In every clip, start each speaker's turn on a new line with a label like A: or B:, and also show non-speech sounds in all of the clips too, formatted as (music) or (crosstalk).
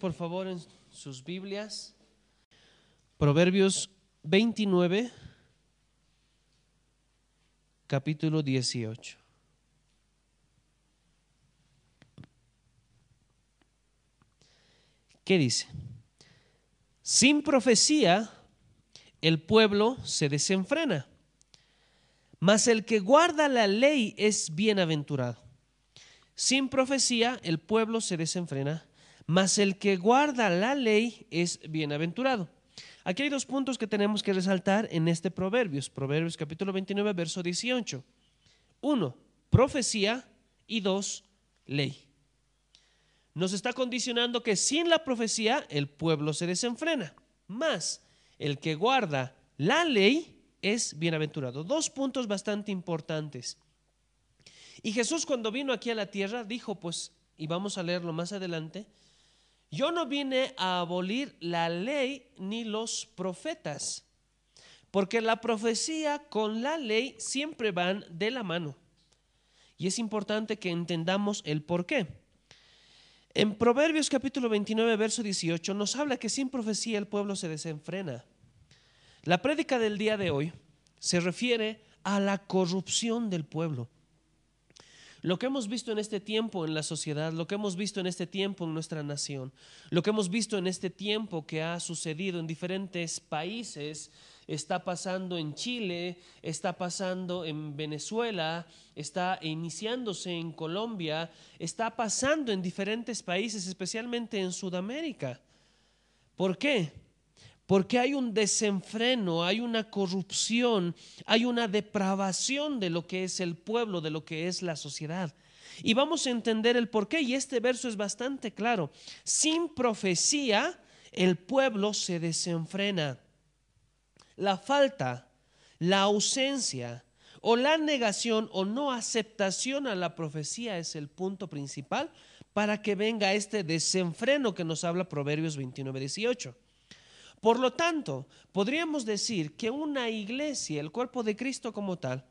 A: por favor en sus Biblias. Proverbios 29, capítulo 18. ¿Qué dice? Sin profecía el pueblo se desenfrena, mas el que guarda la ley es bienaventurado. Sin profecía el pueblo se desenfrena, mas el que guarda la ley es bienaventurado. Aquí hay dos puntos que tenemos que resaltar en este Proverbios, Proverbios capítulo 29, verso 18. Uno, profecía y dos, ley. Nos está condicionando que sin la profecía el pueblo se desenfrena, más el que guarda la ley es bienaventurado. Dos puntos bastante importantes. Y Jesús cuando vino aquí a la tierra dijo, pues, y vamos a leerlo más adelante, yo no vine a abolir la ley ni los profetas, porque la profecía con la ley siempre van de la mano. Y es importante que entendamos el por qué. En Proverbios capítulo 29, verso 18 nos habla que sin profecía el pueblo se desenfrena. La prédica del día de hoy se refiere a la corrupción del pueblo. Lo que hemos visto en este tiempo en la sociedad, lo que hemos visto en este tiempo en nuestra nación, lo que hemos visto en este tiempo que ha sucedido en diferentes países, está pasando en Chile, está pasando en Venezuela, está iniciándose en Colombia, está pasando en diferentes países, especialmente en Sudamérica. ¿Por qué? Porque hay un desenfreno, hay una corrupción, hay una depravación de lo que es el pueblo, de lo que es la sociedad. Y vamos a entender el por qué, y este verso es bastante claro. Sin profecía, el pueblo se desenfrena. La falta, la ausencia o la negación o no aceptación a la profecía es el punto principal para que venga este desenfreno que nos habla Proverbios 29, 18. Por lo tanto, podríamos decir que una iglesia, el cuerpo de Cristo como tal,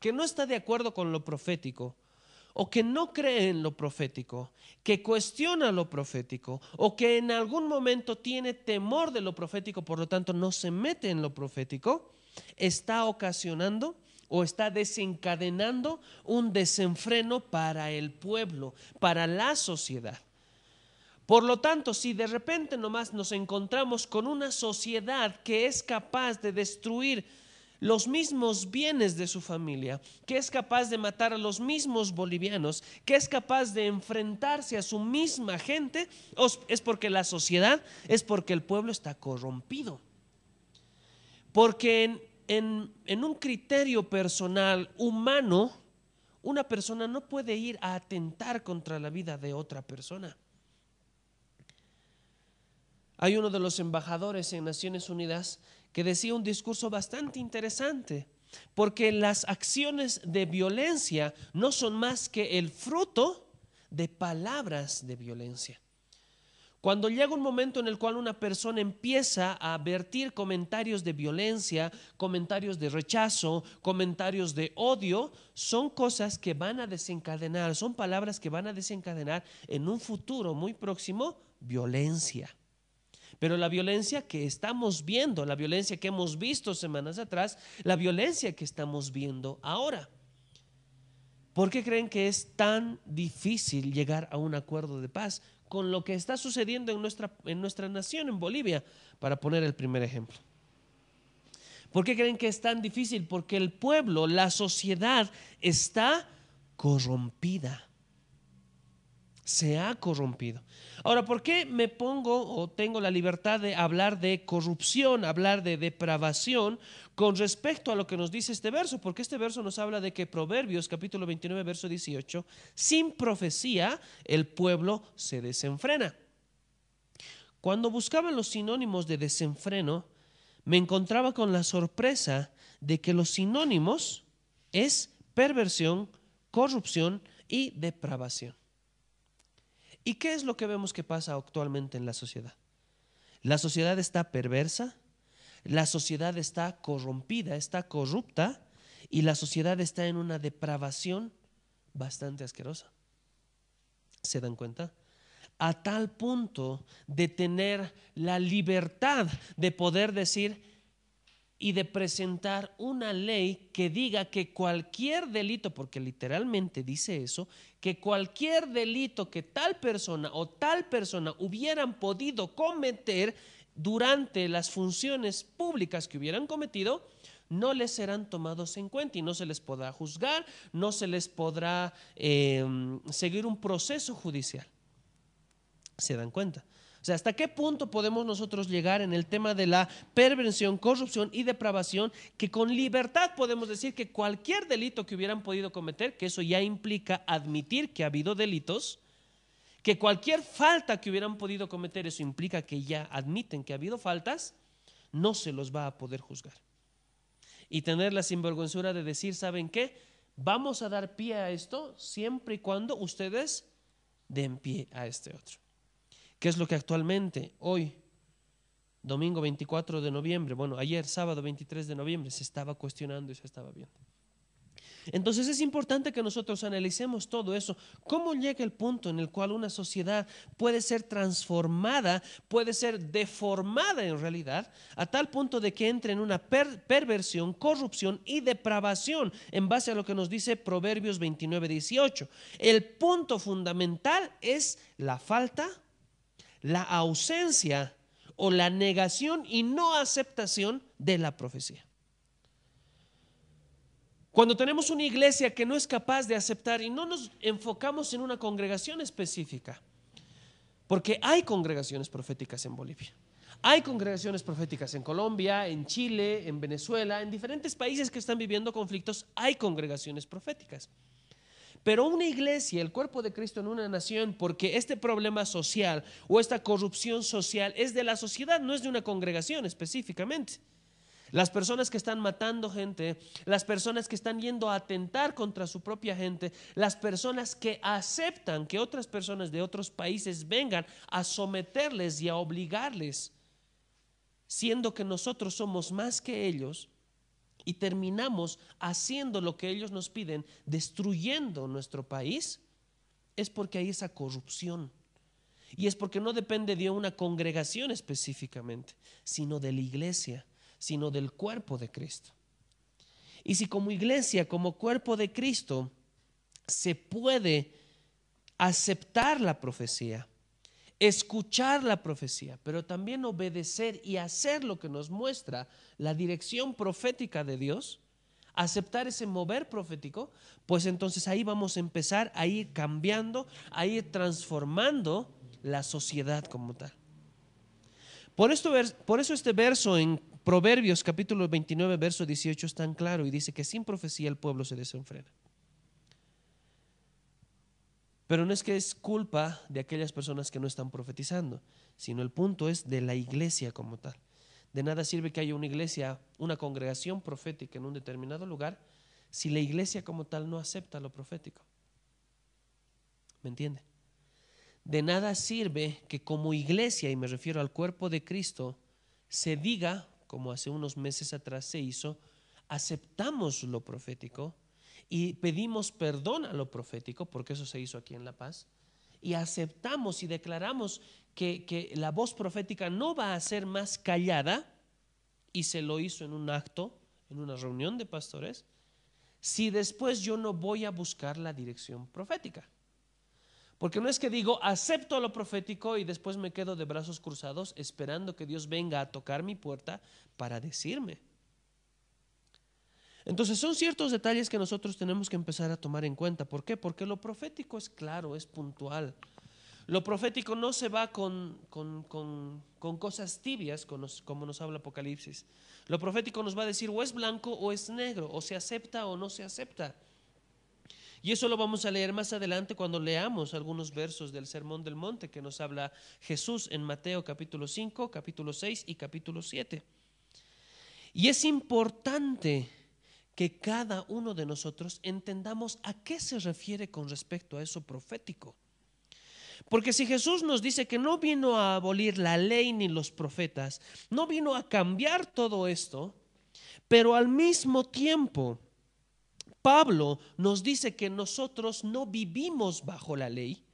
A: que no está de acuerdo con lo profético, o que no cree en lo profético, que cuestiona lo profético, o que en algún momento tiene temor de lo profético, por lo tanto no se mete en lo profético, está ocasionando o está desencadenando un desenfreno para el pueblo, para la sociedad. Por lo tanto, si de repente nomás nos encontramos con una sociedad que es capaz de destruir los mismos bienes de su familia, que es capaz de matar a los mismos bolivianos, que es capaz de enfrentarse a su misma gente, es porque la sociedad, es porque el pueblo está corrompido. Porque en, en un criterio personal humano, una persona no puede ir a atentar contra la vida de otra persona. Hay uno de los embajadores en Naciones Unidas que decía un discurso bastante interesante, porque las acciones de violencia no son más que el fruto de palabras de violencia. Cuando llega un momento en el cual una persona empieza a vertir comentarios de violencia, comentarios de rechazo, comentarios de odio, son cosas que van a desencadenar, son palabras que van a desencadenar en un futuro muy próximo violencia. Pero la violencia que estamos viendo, la violencia que hemos visto semanas atrás, la violencia que estamos viendo ahora. ¿Por qué creen que es tan difícil llegar a un acuerdo de paz con lo que está sucediendo en nuestra, en nuestra nación, en Bolivia, para poner el primer ejemplo? ¿Por qué creen que es tan difícil? Porque el pueblo, la sociedad está corrompida se ha corrompido. Ahora, ¿por qué me pongo o tengo la libertad de hablar de corrupción, hablar de depravación con respecto a lo que nos dice este verso? Porque este verso nos habla de que Proverbios capítulo 29, verso 18, sin profecía el pueblo se desenfrena. Cuando buscaba los sinónimos de desenfreno, me encontraba con la sorpresa de que los sinónimos es perversión, corrupción y depravación. ¿Y qué es lo que vemos que pasa actualmente en la sociedad? La sociedad está perversa, la sociedad está corrompida, está corrupta y la sociedad está en una depravación bastante asquerosa. ¿Se dan cuenta? A tal punto de tener la libertad de poder decir y de presentar una ley que diga que cualquier delito, porque literalmente dice eso, que cualquier delito que tal persona o tal persona hubieran podido cometer durante las funciones públicas que hubieran cometido, no les serán tomados en cuenta y no se les podrá juzgar, no se les podrá eh, seguir un proceso judicial. ¿Se dan cuenta? O sea, ¿hasta qué punto podemos nosotros llegar en el tema de la perversión, corrupción y depravación que con libertad podemos decir que cualquier delito que hubieran podido cometer, que eso ya implica admitir que ha habido delitos, que cualquier falta que hubieran podido cometer, eso implica que ya admiten que ha habido faltas, no se los va a poder juzgar y tener la sinvergüenzura de decir, ¿saben qué? Vamos a dar pie a esto siempre y cuando ustedes den pie a este otro. ¿Qué es lo que actualmente, hoy, domingo 24 de noviembre, bueno, ayer, sábado 23 de noviembre, se estaba cuestionando y se estaba viendo? Entonces es importante que nosotros analicemos todo eso. ¿Cómo llega el punto en el cual una sociedad puede ser transformada, puede ser deformada en realidad, a tal punto de que entre en una perversión, corrupción y depravación, en base a lo que nos dice Proverbios 29, 18? El punto fundamental es la falta, la ausencia o la negación y no aceptación de la profecía. Cuando tenemos una iglesia que no es capaz de aceptar y no nos enfocamos en una congregación específica, porque hay congregaciones proféticas en Bolivia, hay congregaciones proféticas en Colombia, en Chile, en Venezuela, en diferentes países que están viviendo conflictos, hay congregaciones proféticas. Pero una iglesia, el cuerpo de Cristo en una nación, porque este problema social o esta corrupción social es de la sociedad, no es de una congregación específicamente. Las personas que están matando gente, las personas que están yendo a atentar contra su propia gente, las personas que aceptan que otras personas de otros países vengan a someterles y a obligarles, siendo que nosotros somos más que ellos y terminamos haciendo lo que ellos nos piden, destruyendo nuestro país, es porque hay esa corrupción. Y es porque no depende de una congregación específicamente, sino de la iglesia sino del cuerpo de Cristo. Y si como iglesia, como cuerpo de Cristo, se puede aceptar la profecía, escuchar la profecía, pero también obedecer y hacer lo que nos muestra la dirección profética de Dios, aceptar ese mover profético, pues entonces ahí vamos a empezar a ir cambiando, a ir transformando la sociedad como tal. Por, esto, por eso este verso en Proverbios capítulo 29, verso 18 es tan claro y dice que sin profecía el pueblo se desenfrena. Pero no es que es culpa de aquellas personas que no están profetizando, sino el punto es de la iglesia como tal. De nada sirve que haya una iglesia, una congregación profética en un determinado lugar, si la iglesia como tal no acepta lo profético. ¿Me entiende? De nada sirve que como iglesia, y me refiero al cuerpo de Cristo, se diga como hace unos meses atrás se hizo, aceptamos lo profético y pedimos perdón a lo profético, porque eso se hizo aquí en La Paz, y aceptamos y declaramos que, que la voz profética no va a ser más callada, y se lo hizo en un acto, en una reunión de pastores, si después yo no voy a buscar la dirección profética. Porque no es que digo, acepto lo profético y después me quedo de brazos cruzados esperando que Dios venga a tocar mi puerta para decirme. Entonces son ciertos detalles que nosotros tenemos que empezar a tomar en cuenta. ¿Por qué? Porque lo profético es claro, es puntual. Lo profético no se va con, cosas tibias, como nos habla Apocalipsis. Lo profético nos va a decir o es blanco o es negro, o se acepta o no se acepta. Y eso lo vamos a leer más adelante cuando leamos algunos versos del Sermón del Monte que nos habla Jesús en Mateo capítulo 5, capítulo 6 y capítulo 7. Y es importante que cada uno de nosotros entendamos a qué se refiere con respecto a eso profético. Porque si Jesús nos dice que no vino a abolir la ley ni los profetas, no vino a cambiar todo esto, pero al mismo tiempo Pablo nos dice que nosotros no vivimos bajo la ley,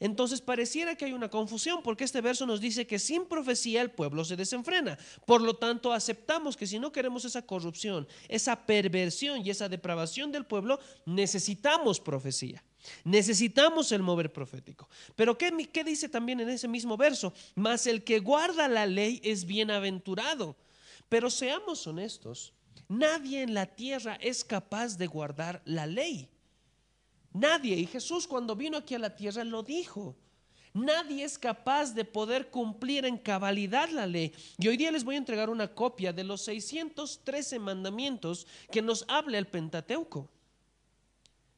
A: Entonces pareciera que hay una confusión porque este verso nos dice que sin profecía el pueblo se desenfrena. Por lo tanto, aceptamos que si no queremos esa corrupción, esa perversión y esa depravación del pueblo, necesitamos profecía. Necesitamos el mover profético. Pero ¿qué, ¿qué, dice también en ese mismo verso? Mas el que guarda la ley es bienaventurado. Pero seamos honestos, nadie en la tierra es capaz de guardar la ley. Nadie. Y Jesús cuando vino aquí a la tierra lo dijo. Nadie es capaz de poder cumplir en cabalidad la ley. Y hoy día les voy a entregar una copia de los 613 mandamientos que nos habla el Pentateuco,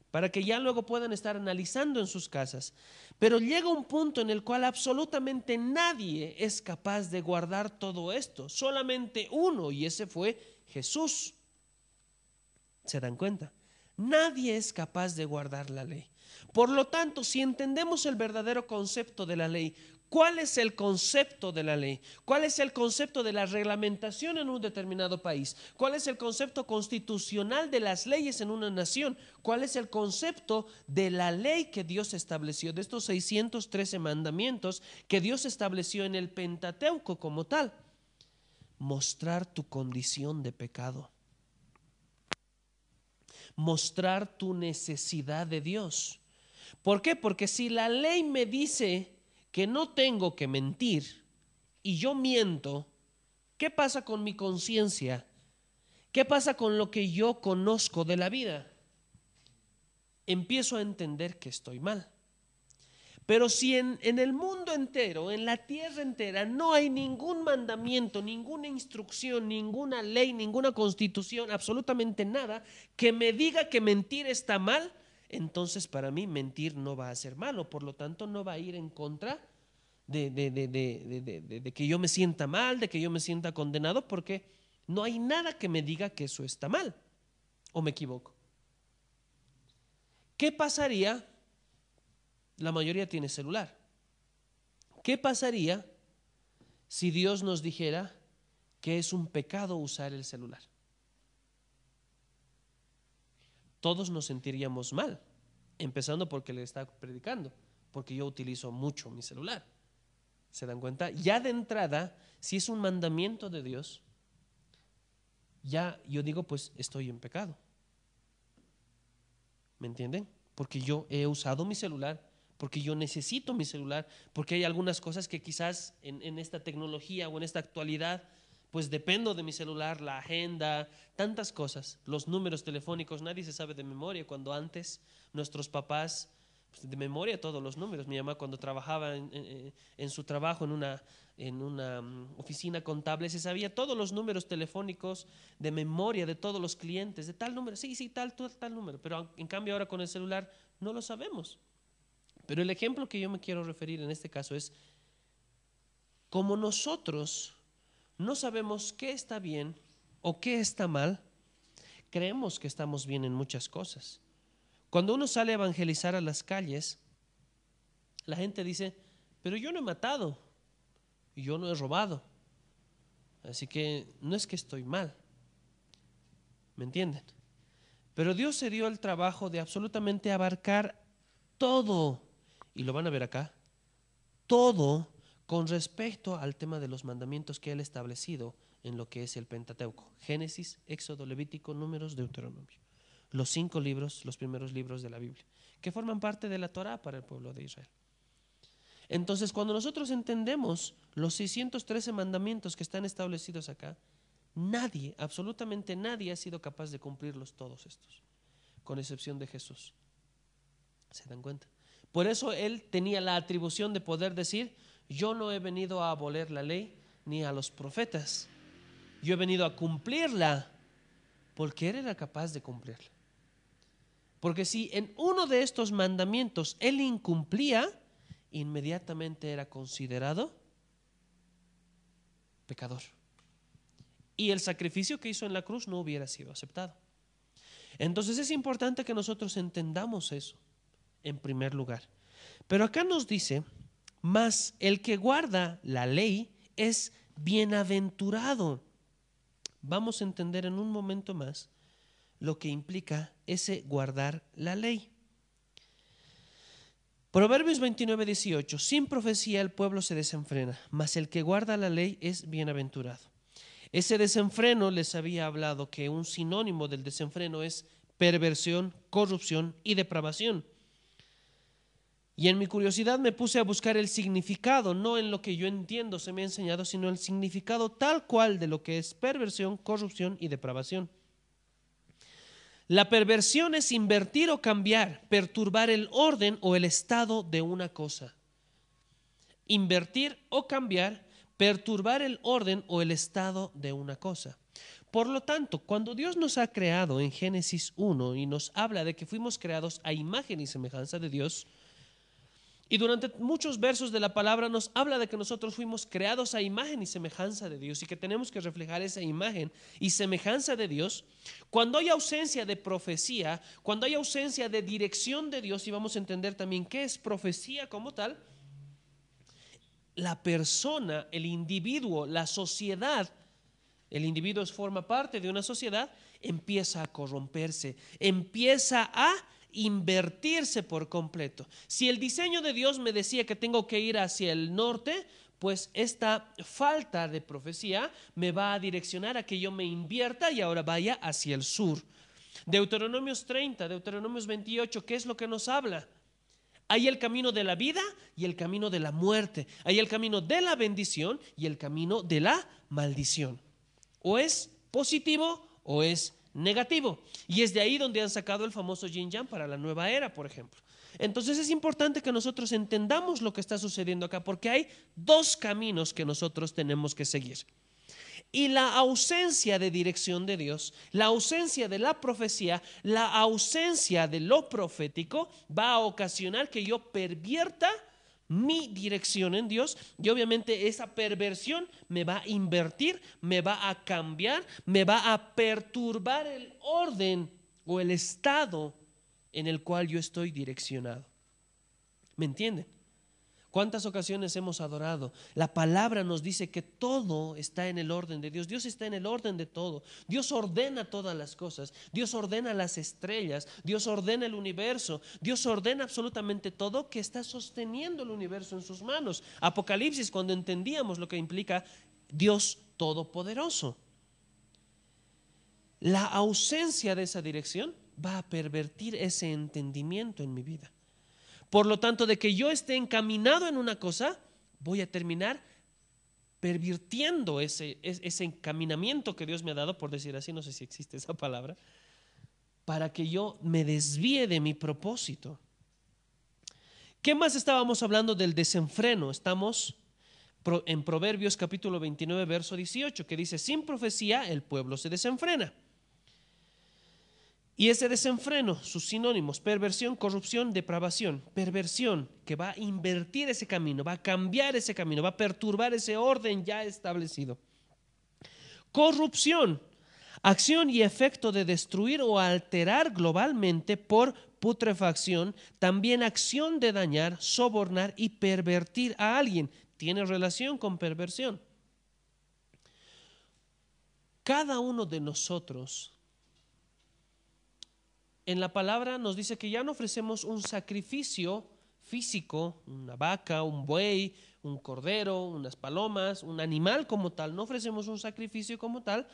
A: para que ya luego puedan estar analizando en sus casas. Pero llega un punto en el cual absolutamente nadie es capaz de guardar todo esto, solamente uno, y ese fue Jesús. ¿Se dan cuenta? Nadie es capaz de guardar la ley. Por lo tanto, si entendemos el verdadero concepto de la ley, ¿cuál es el concepto de la ley? ¿Cuál es el concepto de la reglamentación en un determinado país? ¿Cuál es el concepto constitucional de las leyes en una nación? ¿Cuál es el concepto de la ley que Dios estableció, de estos 613 mandamientos que Dios estableció en el Pentateuco como tal? Mostrar tu condición de pecado mostrar tu necesidad de Dios. ¿Por qué? Porque si la ley me dice que no tengo que mentir y yo miento, ¿qué pasa con mi conciencia? ¿Qué pasa con lo que yo conozco de la vida? Empiezo a entender que estoy mal. Pero si en, el mundo entero, en la tierra entera, no hay ningún mandamiento, ninguna instrucción, ninguna ley, ninguna constitución, absolutamente nada, que me diga que mentir está mal, entonces para mí mentir no va a ser malo, por lo tanto no va a ir en contra de, que yo me sienta mal, de que yo me sienta condenado, porque no hay nada que me diga que eso está mal, o me equivoco. ¿Qué pasaría la mayoría tiene celular. ¿Qué pasaría si Dios nos dijera que es un pecado usar el celular? Todos nos sentiríamos mal, empezando porque le está predicando, porque yo utilizo mucho mi celular. ¿Se dan cuenta? Ya de entrada, si es un mandamiento de Dios, ya yo digo, pues estoy en pecado. ¿Me entienden? Porque yo he usado mi celular porque yo necesito mi celular, porque hay algunas cosas que quizás en, esta tecnología o en esta actualidad, pues dependo de mi celular, la agenda, tantas cosas, los números telefónicos, nadie se sabe de memoria, cuando antes nuestros papás, pues de memoria todos los números, mi mamá cuando trabajaba en, su trabajo en una, en una mm, oficina contable, se sabía todos los números telefónicos de memoria de todos los clientes, de tal número, sí, sí, tal, tal, tal número, pero en cambio ahora con el celular no lo sabemos. Pero el ejemplo que yo me quiero referir en este caso es, como nosotros no sabemos qué está bien o qué está mal, creemos que estamos bien en muchas cosas. Cuando uno sale a evangelizar a las calles, la gente dice, pero yo no he matado, yo no he robado, así que no es que estoy mal, ¿me entienden? Pero Dios se dio el trabajo de absolutamente abarcar todo y lo van a ver acá, todo con respecto al tema de los mandamientos que él ha establecido en lo que es el Pentateuco. Génesis, Éxodo, Levítico, Números, Deuteronomio. Los cinco libros, los primeros libros de la Biblia, que forman parte de la Torah para el pueblo de Israel. Entonces, cuando nosotros entendemos los 613 mandamientos que están establecidos acá, nadie, absolutamente nadie ha sido capaz de cumplirlos todos estos, con excepción de Jesús. ¿Se dan cuenta? Por eso él tenía la atribución de poder decir, yo no he venido a aboler la ley ni a los profetas, yo he venido a cumplirla porque él era capaz de cumplirla. Porque si en uno de estos mandamientos él incumplía, inmediatamente era considerado pecador. Y el sacrificio que hizo en la cruz no hubiera sido aceptado. Entonces es importante que nosotros entendamos eso en primer lugar. Pero acá nos dice, más el que guarda la ley es bienaventurado. Vamos a entender en un momento más lo que implica ese guardar la ley. Proverbios 29, 18. Sin profecía el pueblo se desenfrena, mas el que guarda la ley es bienaventurado. Ese desenfreno les había hablado que un sinónimo del desenfreno es perversión, corrupción y depravación. Y en mi curiosidad me puse a buscar el significado, no en lo que yo entiendo se me ha enseñado, sino el significado tal cual de lo que es perversión, corrupción y depravación. La perversión es invertir o cambiar, perturbar el orden o el estado de una cosa. Invertir o cambiar, perturbar el orden o el estado de una cosa. Por lo tanto, cuando Dios nos ha creado en Génesis 1 y nos habla de que fuimos creados a imagen y semejanza de Dios, y durante muchos versos de la palabra nos habla de que nosotros fuimos creados a imagen y semejanza de Dios y que tenemos que reflejar esa imagen y semejanza de Dios. Cuando hay ausencia de profecía, cuando hay ausencia de dirección de Dios, y vamos a entender también qué es profecía como tal, la persona, el individuo, la sociedad, el individuo forma parte de una sociedad, empieza a corromperse, empieza a invertirse por completo. Si el diseño de Dios me decía que tengo que ir hacia el norte, pues esta falta de profecía me va a direccionar a que yo me invierta y ahora vaya hacia el sur. Deuteronomios 30, Deuteronomios 28, ¿qué es lo que nos habla? Hay el camino de la vida y el camino de la muerte. Hay el camino de la bendición y el camino de la maldición. O es positivo o es negativo. Y es de ahí donde han sacado el famoso yin yang para la nueva era, por ejemplo. Entonces es importante que nosotros entendamos lo que está sucediendo acá, porque hay dos caminos que nosotros tenemos que seguir. Y la ausencia de dirección de Dios, la ausencia de la profecía, la ausencia de lo profético va a ocasionar que yo pervierta mi dirección en Dios y obviamente esa perversión me va a invertir, me va a cambiar, me va a perturbar el orden o el estado en el cual yo estoy direccionado. ¿Me entienden? ¿Cuántas ocasiones hemos adorado? La palabra nos dice que todo está en el orden de Dios. Dios está en el orden de todo. Dios ordena todas las cosas. Dios ordena las estrellas. Dios ordena el universo. Dios ordena absolutamente todo que está sosteniendo el universo en sus manos. Apocalipsis, cuando entendíamos lo que implica Dios Todopoderoso. La ausencia de esa dirección va a pervertir ese entendimiento en mi vida. Por lo tanto, de que yo esté encaminado en una cosa, voy a terminar pervirtiendo ese, ese encaminamiento que Dios me ha dado, por decir así, no sé si existe esa palabra, para que yo me desvíe de mi propósito. ¿Qué más estábamos hablando del desenfreno? Estamos en Proverbios capítulo 29, verso 18, que dice, sin profecía el pueblo se desenfrena. Y ese desenfreno, sus sinónimos, perversión, corrupción, depravación, perversión, que va a invertir ese camino, va a cambiar ese camino, va a perturbar ese orden ya establecido. Corrupción, acción y efecto de destruir o alterar globalmente por putrefacción, también acción de dañar, sobornar y pervertir a alguien. Tiene relación con perversión. Cada uno de nosotros en la palabra nos dice que ya no ofrecemos un sacrificio físico, una vaca, un buey, un cordero, unas palomas, un animal como tal, no ofrecemos un sacrificio como tal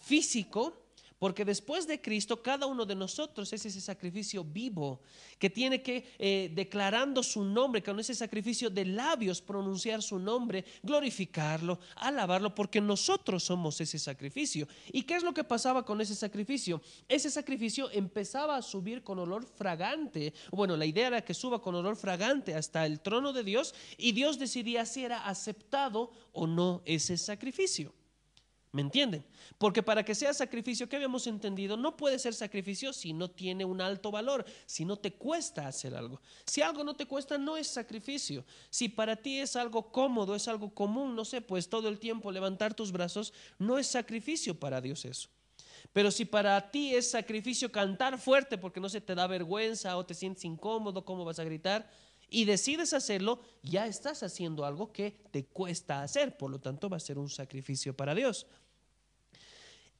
A: físico, porque después de Cristo, cada uno de nosotros es ese sacrificio vivo que tiene que, eh, declarando su nombre, con ese sacrificio de labios, pronunciar su nombre, glorificarlo, alabarlo, porque nosotros somos ese sacrificio. ¿Y qué es lo que pasaba con ese sacrificio? Ese sacrificio empezaba a subir con olor fragante. Bueno, la idea era que suba con olor fragante hasta el trono de Dios y Dios decidía si era aceptado o no ese sacrificio. ¿Me entienden? Porque para que sea sacrificio, que habíamos entendido, no puede ser sacrificio si no tiene un alto valor, si no te cuesta hacer algo. Si algo no te cuesta, no es sacrificio. Si para ti es algo cómodo, es algo común, no sé, pues todo el tiempo levantar tus brazos, no es sacrificio para Dios eso. Pero si para ti es sacrificio cantar fuerte porque no se te da vergüenza o te sientes incómodo, ¿cómo vas a gritar? y decides hacerlo, ya estás haciendo algo que te cuesta hacer, por lo tanto va a ser un sacrificio para Dios.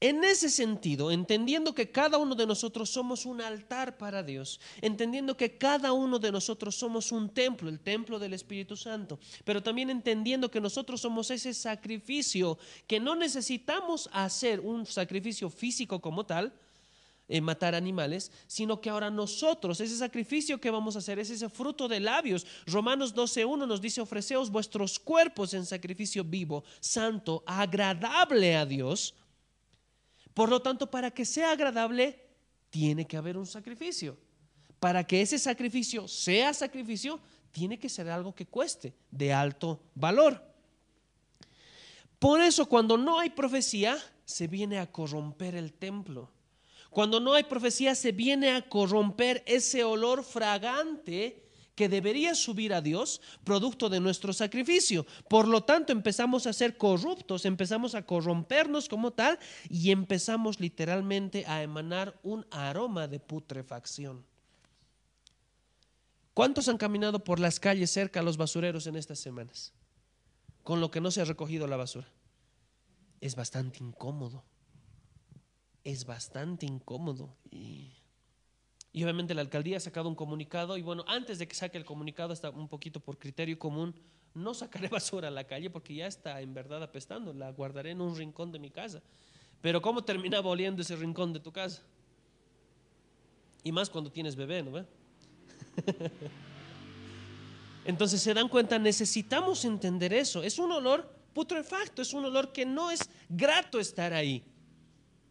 A: En ese sentido, entendiendo que cada uno de nosotros somos un altar para Dios, entendiendo que cada uno de nosotros somos un templo, el templo del Espíritu Santo, pero también entendiendo que nosotros somos ese sacrificio, que no necesitamos hacer un sacrificio físico como tal, eh, matar animales, sino que ahora nosotros, ese sacrificio que vamos a hacer es ese fruto de labios. Romanos 12.1 nos dice, ofreceos vuestros cuerpos en sacrificio vivo, santo, agradable a Dios por lo tanto, para que sea agradable, tiene que haber un sacrificio. Para que ese sacrificio sea sacrificio, tiene que ser algo que cueste, de alto valor. Por eso, cuando no hay profecía, se viene a corromper el templo. Cuando no hay profecía, se viene a corromper ese olor fragante que debería subir a Dios producto de nuestro sacrificio. Por lo tanto, empezamos a ser corruptos, empezamos a corrompernos como tal y empezamos literalmente a emanar un aroma de putrefacción. ¿Cuántos han caminado por las calles cerca a los basureros en estas semanas? Con lo que no se ha recogido la basura. Es bastante incómodo. Es bastante incómodo. Y y obviamente la alcaldía ha sacado un comunicado y bueno, antes de que saque el comunicado, está un poquito por criterio común, no sacaré (laughs) basura a la calle porque ya está en verdad apestando, la guardaré en un rincón de mi casa. Pero ¿cómo terminaba oliendo ese rincón de tu casa? Y más cuando tienes bebé, ¿no? (laughs) Entonces se dan cuenta, necesitamos entender eso. Es un olor putrefacto, es un olor que no es grato estar ahí.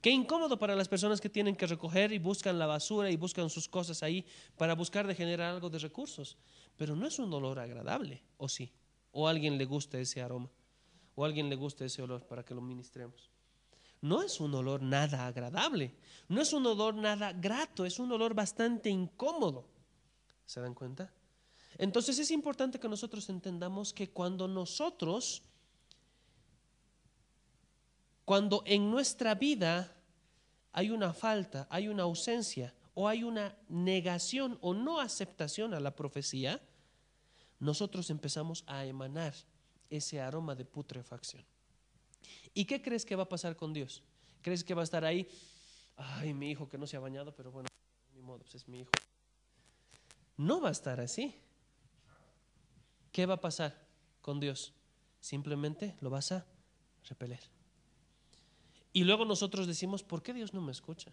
A: Qué incómodo para las personas que tienen que recoger y buscan la basura y buscan sus cosas ahí para buscar de generar algo de recursos. Pero no es un olor agradable, ¿o sí? ¿O a alguien le gusta ese aroma? ¿O a alguien le gusta ese olor para que lo ministremos? No es un olor nada agradable, no es un olor nada grato, es un olor bastante incómodo. ¿Se dan cuenta? Entonces es importante que nosotros entendamos que cuando nosotros cuando en nuestra vida hay una falta, hay una ausencia o hay una negación o no aceptación a la profecía, nosotros empezamos a emanar ese aroma de putrefacción. ¿Y qué crees que va a pasar con Dios? ¿Crees que va a estar ahí? Ay, mi hijo que no se ha bañado, pero bueno, ni modo, pues es mi hijo. No va a estar así. ¿Qué va a pasar con Dios? Simplemente lo vas a repeler. Y luego nosotros decimos, ¿por qué Dios no me escucha?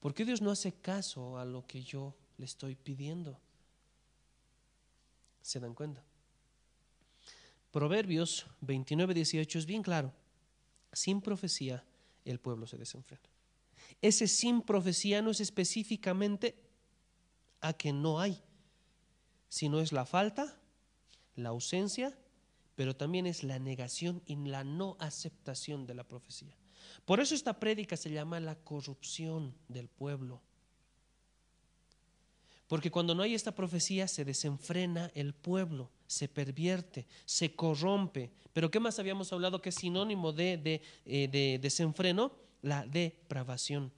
A: ¿Por qué Dios no hace caso a lo que yo le estoy pidiendo? ¿Se dan cuenta? Proverbios 29, 18 es bien claro. Sin profecía el pueblo se desenfrena. Ese sin profecía no es específicamente a que no hay, sino es la falta, la ausencia pero también es la negación y la no aceptación de la profecía. Por eso esta prédica se llama la corrupción del pueblo. Porque cuando no hay esta profecía se desenfrena el pueblo, se pervierte, se corrompe. Pero ¿qué más habíamos hablado que es sinónimo de, de, eh, de desenfreno? La depravación.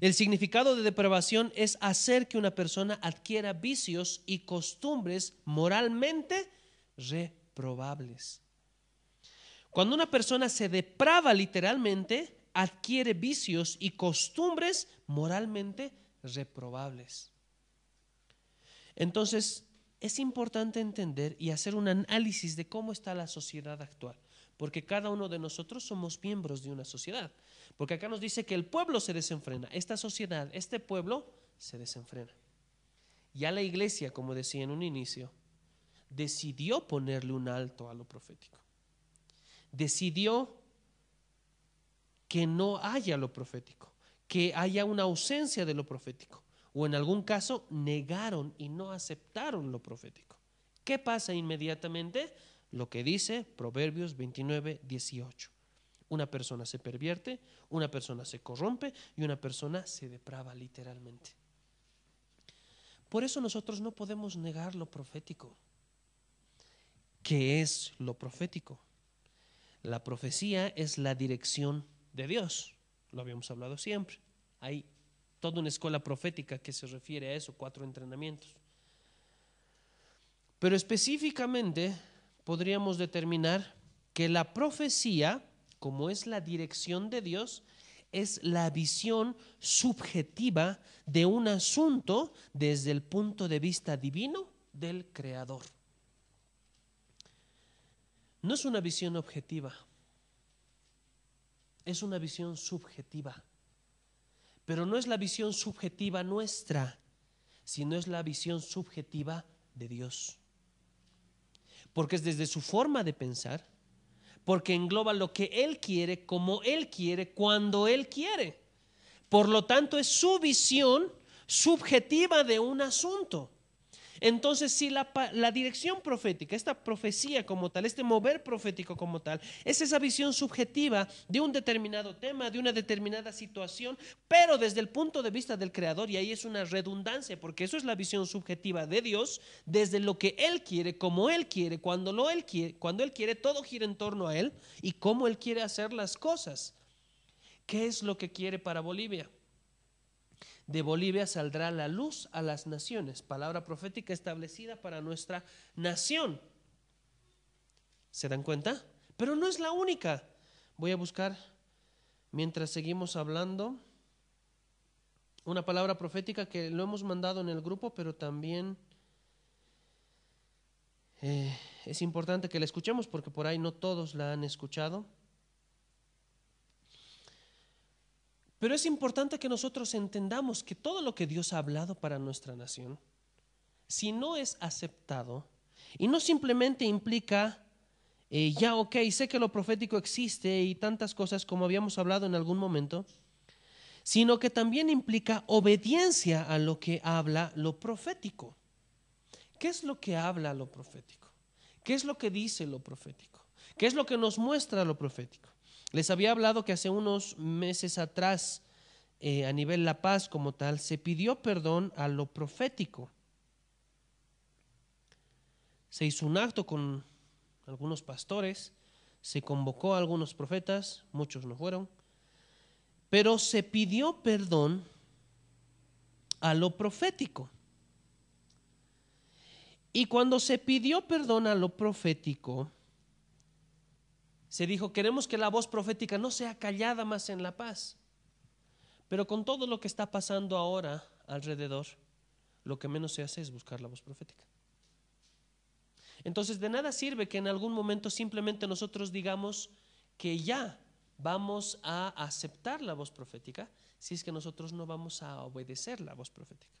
A: El significado de depravación es hacer que una persona adquiera vicios y costumbres moralmente reprobables. Cuando una persona se deprava literalmente, adquiere vicios y costumbres moralmente reprobables. Entonces, es importante entender y hacer un análisis de cómo está la sociedad actual, porque cada uno de nosotros somos miembros de una sociedad. Porque acá nos dice que el pueblo se desenfrena, esta sociedad, este pueblo se desenfrena. Ya la iglesia, como decía en un inicio, decidió ponerle un alto a lo profético. Decidió que no haya lo profético, que haya una ausencia de lo profético. O en algún caso negaron y no aceptaron lo profético. ¿Qué pasa inmediatamente? Lo que dice Proverbios 29, 18. Una persona se pervierte, una persona se corrompe y una persona se deprava literalmente. Por eso nosotros no podemos negar lo profético. ¿Qué es lo profético? La profecía es la dirección de Dios. Lo habíamos hablado siempre. Hay toda una escuela profética que se refiere a eso, cuatro entrenamientos. Pero específicamente podríamos determinar que la profecía como es la dirección de Dios, es la visión subjetiva de un asunto desde el punto de vista divino del Creador. No es una visión objetiva, es una visión subjetiva. Pero no es la visión subjetiva nuestra, sino es la visión subjetiva de Dios. Porque es desde su forma de pensar, porque engloba lo que Él quiere, como Él quiere, cuando Él quiere. Por lo tanto, es su visión subjetiva de un asunto. Entonces, si la, dirección profética, esta profecía como tal, este mover profético como tal, es esa visión subjetiva de un determinado tema, de una determinada situación, pero desde el punto de vista del Creador, y ahí es una redundancia, porque eso es la visión subjetiva de Dios, desde lo que Él quiere, como Él quiere, cuando, lo él quiere, cuando Él quiere, todo gira en torno a Él y cómo Él quiere hacer las cosas. ¿Qué es lo que quiere para Bolivia? De Bolivia saldrá la luz a las naciones, palabra profética establecida para nuestra nación. ¿Se dan cuenta? Pero no es la única. Voy a buscar, mientras seguimos hablando, una palabra profética que lo hemos mandado en el grupo, pero también eh, es importante que la escuchemos porque por ahí no todos la han escuchado. Pero es importante que nosotros entendamos que todo lo que Dios ha hablado para nuestra nación, si no es aceptado, y no simplemente implica, eh, ya ok, sé que lo profético existe y tantas cosas como habíamos hablado en algún momento, sino que también implica obediencia a lo que habla lo profético. ¿Qué es lo que habla lo profético? ¿Qué es lo que dice lo profético? ¿Qué es lo que nos muestra lo profético? Les había hablado que hace unos meses atrás, eh, a nivel La Paz como tal, se pidió perdón a lo profético. Se hizo un acto con algunos pastores, se convocó a algunos profetas, muchos no fueron, pero se pidió perdón a lo profético. Y cuando se pidió perdón a lo profético, se dijo, queremos que la voz profética no sea callada más en la paz. Pero con todo lo que está pasando ahora alrededor, lo que menos se hace es buscar la voz profética. Entonces, de nada sirve que en algún momento simplemente nosotros digamos que ya vamos a aceptar la voz profética si es que nosotros no vamos a obedecer la voz profética.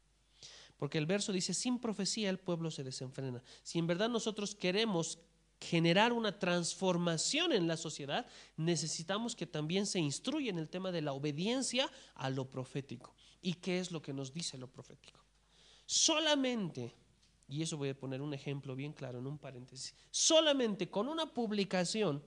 A: Porque el verso dice, sin profecía el pueblo se desenfrena. Si en verdad nosotros queremos generar una transformación en la sociedad, necesitamos que también se instruya en el tema de la obediencia a lo profético. ¿Y qué es lo que nos dice lo profético? Solamente, y eso voy a poner un ejemplo bien claro en un paréntesis, solamente con una publicación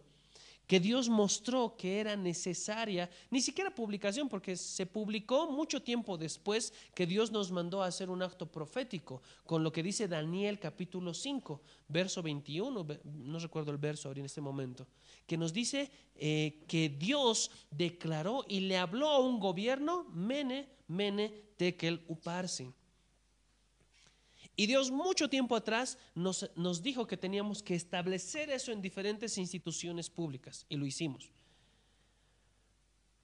A: que Dios mostró que era necesaria, ni siquiera publicación, porque se publicó mucho tiempo después que Dios nos mandó a hacer un acto profético, con lo que dice Daniel capítulo 5, verso 21, no recuerdo el verso ahora en este momento, que nos dice eh, que Dios declaró y le habló a un gobierno, mene, mene, tekel, uparsin. Y Dios mucho tiempo atrás nos, nos, dijo que teníamos que establecer eso en diferentes instituciones públicas y lo hicimos.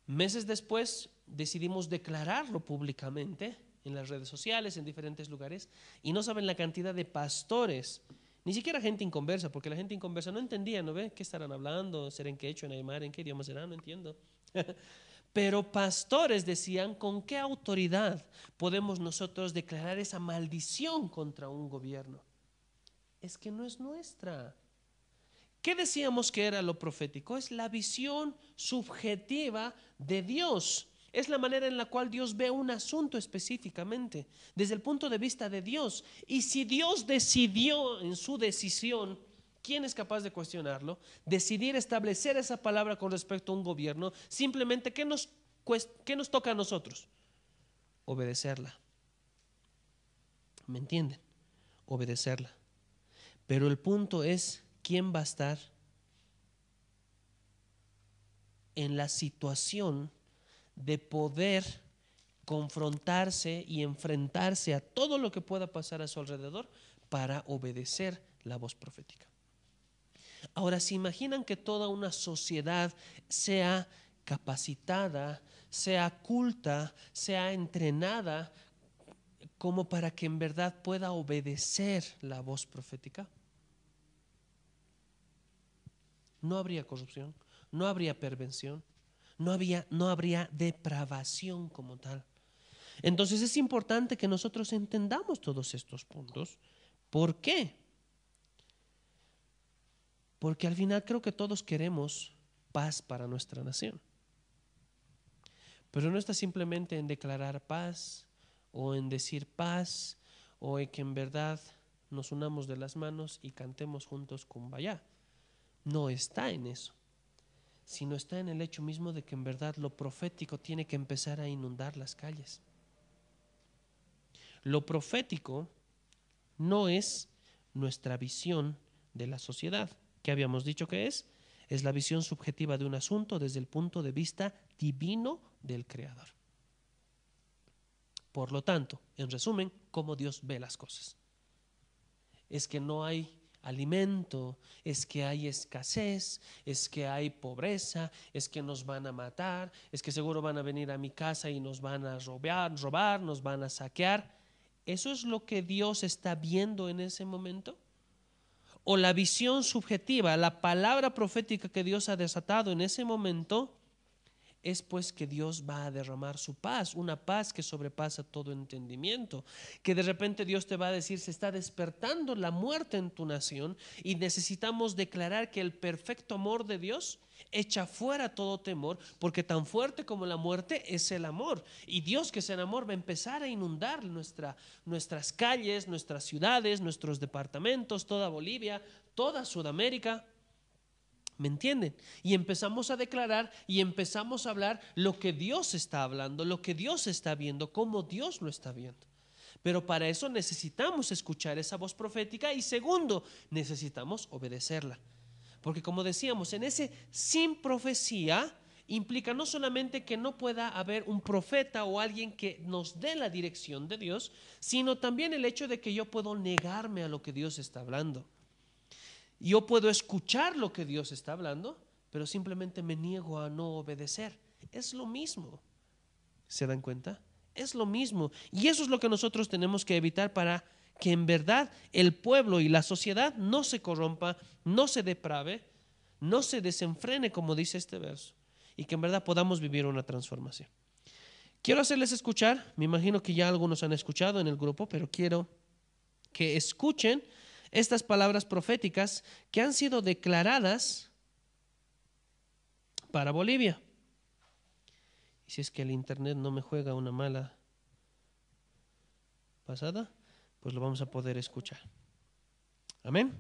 A: Meses después decidimos declararlo públicamente en las redes sociales, en diferentes lugares, y no saben la cantidad de pastores, ni siquiera gente inconversa, porque la gente inconversa no entendía, ¿no ve? ¿Qué estarán hablando? ¿Ser en quechua, en aymara? ¿En qué idioma será? No entiendo. (laughs) Pero pastores decían, ¿con qué autoridad podemos nosotros declarar esa maldición contra un gobierno? Es que no es nuestra. ¿Qué decíamos que era lo profético? Es la visión subjetiva de Dios. Es la manera en la cual Dios ve un asunto específicamente, desde el punto de vista de Dios. Y si Dios decidió en su decisión ¿Quién es capaz de cuestionarlo? Decidir establecer esa palabra con respecto a un gobierno, simplemente, ¿qué nos, qué nos toca a nosotros? Obedecerla. ¿Me entienden? Obedecerla. Pero el punto es, ¿quién va a estar en la situación de poder confrontarse y enfrentarse a todo lo que pueda pasar a su alrededor para obedecer la voz profética? Ahora, ¿se imaginan que toda una sociedad sea capacitada, sea culta, sea entrenada como para que en verdad pueda obedecer la voz profética? No habría corrupción, no habría pervención, no, había, no habría depravación como tal. Entonces es importante que nosotros entendamos todos estos puntos. ¿Por qué? Porque al final creo que todos queremos paz para nuestra nación. Pero no está simplemente en declarar paz o en decir paz o en que en verdad nos unamos de las manos y cantemos juntos Kumbaya. No está en eso, sino está en el hecho mismo de que en verdad lo profético tiene que empezar a inundar las calles. Lo profético no es nuestra visión de la sociedad. ¿Qué habíamos dicho que es? Es la visión subjetiva de un asunto desde el punto de vista divino del Creador. Por lo tanto, en resumen, cómo Dios ve las cosas. Es que no hay alimento, es que hay escasez, es que hay pobreza, es que nos van a matar, es que seguro van a venir a mi casa y nos van a robar, robar nos van a saquear. ¿Eso es lo que Dios está viendo en ese momento? ¿O la visión subjetiva, la palabra profética que Dios ha desatado en ese momento? Es pues que Dios va a derramar su paz, una paz que sobrepasa todo entendimiento, que de repente Dios te va a decir, se está despertando la muerte en tu nación y necesitamos declarar que el perfecto amor de Dios echa fuera todo temor, porque tan fuerte como la muerte es el amor. Y Dios que es el amor va a empezar a inundar nuestra, nuestras calles, nuestras ciudades, nuestros departamentos, toda Bolivia, toda Sudamérica. ¿Me entienden? Y empezamos a declarar y empezamos a hablar lo que Dios está hablando, lo que Dios está viendo, cómo Dios lo está viendo. Pero para eso necesitamos escuchar esa voz profética y segundo, necesitamos obedecerla. Porque como decíamos, en ese sin profecía implica no solamente que no pueda haber un profeta o alguien que nos dé la dirección de Dios, sino también el hecho de que yo puedo negarme a lo que Dios está hablando. Yo puedo escuchar lo que Dios está hablando, pero simplemente me niego a no obedecer. Es lo mismo. ¿Se dan cuenta? Es lo mismo. Y eso es lo que nosotros tenemos que evitar para que en verdad el pueblo y la sociedad no se corrompa, no se deprave, no se desenfrene, como dice este verso, y que en verdad podamos vivir una transformación. Quiero hacerles escuchar, me imagino que ya algunos han escuchado en el grupo, pero quiero que escuchen estas palabras proféticas que han sido declaradas para Bolivia. Y si es que el Internet no me juega una mala pasada, pues lo vamos a poder escuchar. Amén.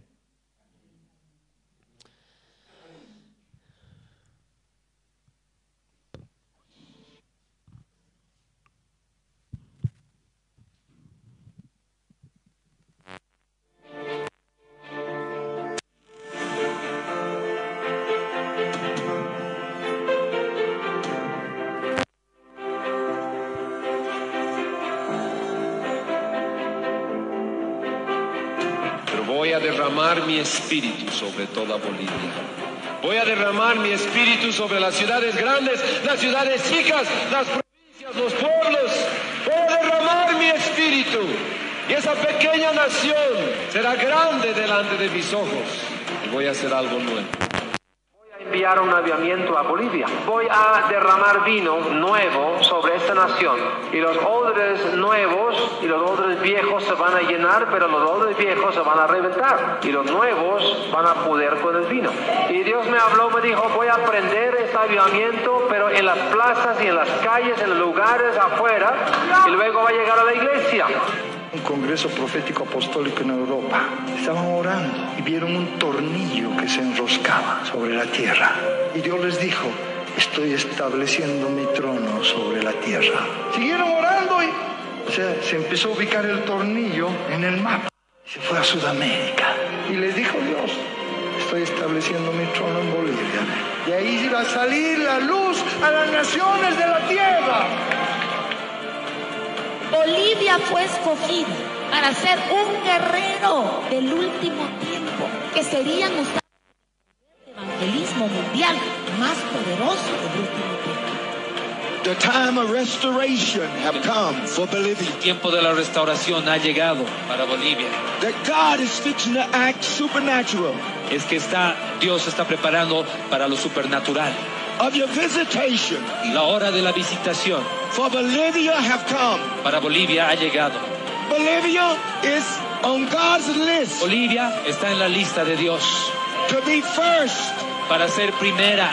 B: Mi espíritu sobre toda Bolivia. Voy a derramar mi espíritu sobre las ciudades grandes, las ciudades chicas, las provincias, los pueblos. Voy a derramar mi espíritu. Y esa pequeña nación será grande delante de mis ojos. Y voy a hacer algo nuevo
C: enviar un aviamiento a Bolivia. Voy a derramar vino nuevo sobre esta nación y los odres nuevos y los odres viejos se van a llenar, pero los odres viejos se van a reventar y los nuevos van a poder con el vino. Y Dios me habló, me dijo, voy a prender este avivamiento, pero en las plazas y en las calles, en los lugares afuera, y luego va a llegar a la iglesia
D: un congreso profético apostólico en Europa. Estaban orando y vieron un tornillo que se enroscaba sobre la tierra. Y Dios les dijo, estoy estableciendo mi trono sobre la tierra. Siguieron orando y se empezó a ubicar el tornillo en el mapa. Se fue a Sudamérica y les dijo Dios, estoy estableciendo mi trono en Bolivia. Y ahí iba a salir la luz a las naciones de la tierra.
E: Bolivia fue escogida para ser un guerrero del último tiempo, que serían usados cataclismo mundial más poderoso del último tiempo.
F: The time of restoration have come for Bolivia.
G: El tiempo de la restauración ha llegado para Bolivia.
F: That God is fixing to act supernatural.
G: Es que está, Dios está preparando para lo supernatural.
F: Of your visitation
G: La hora de la visitación
F: for Bolivia have come.
G: para Bolivia ha llegado.
F: Bolivia is on God's list
G: Bolivia está en la lista de Dios
F: to be first
G: para ser primera,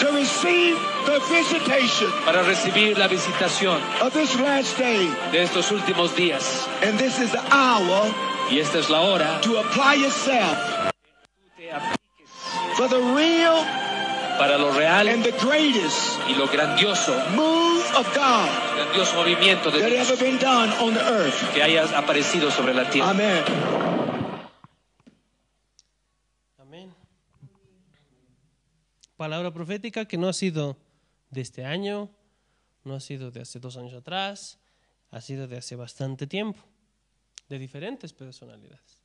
F: to receive the visitation
G: para recibir la visitación
F: of this last day.
G: de estos últimos días.
F: And this is the hour
G: Y esta es la hora
F: to apply yourself for the real
G: para lo real
F: and the greatest
G: y lo grandioso,
F: move of God
G: grandioso movimiento de
F: that
G: Dios
F: ever been done on the earth.
G: que haya aparecido sobre la tierra.
F: Amen.
A: Amén. Palabra profética que no ha sido de este año, no ha sido de hace dos años atrás, ha sido de hace bastante tiempo, de diferentes personalidades.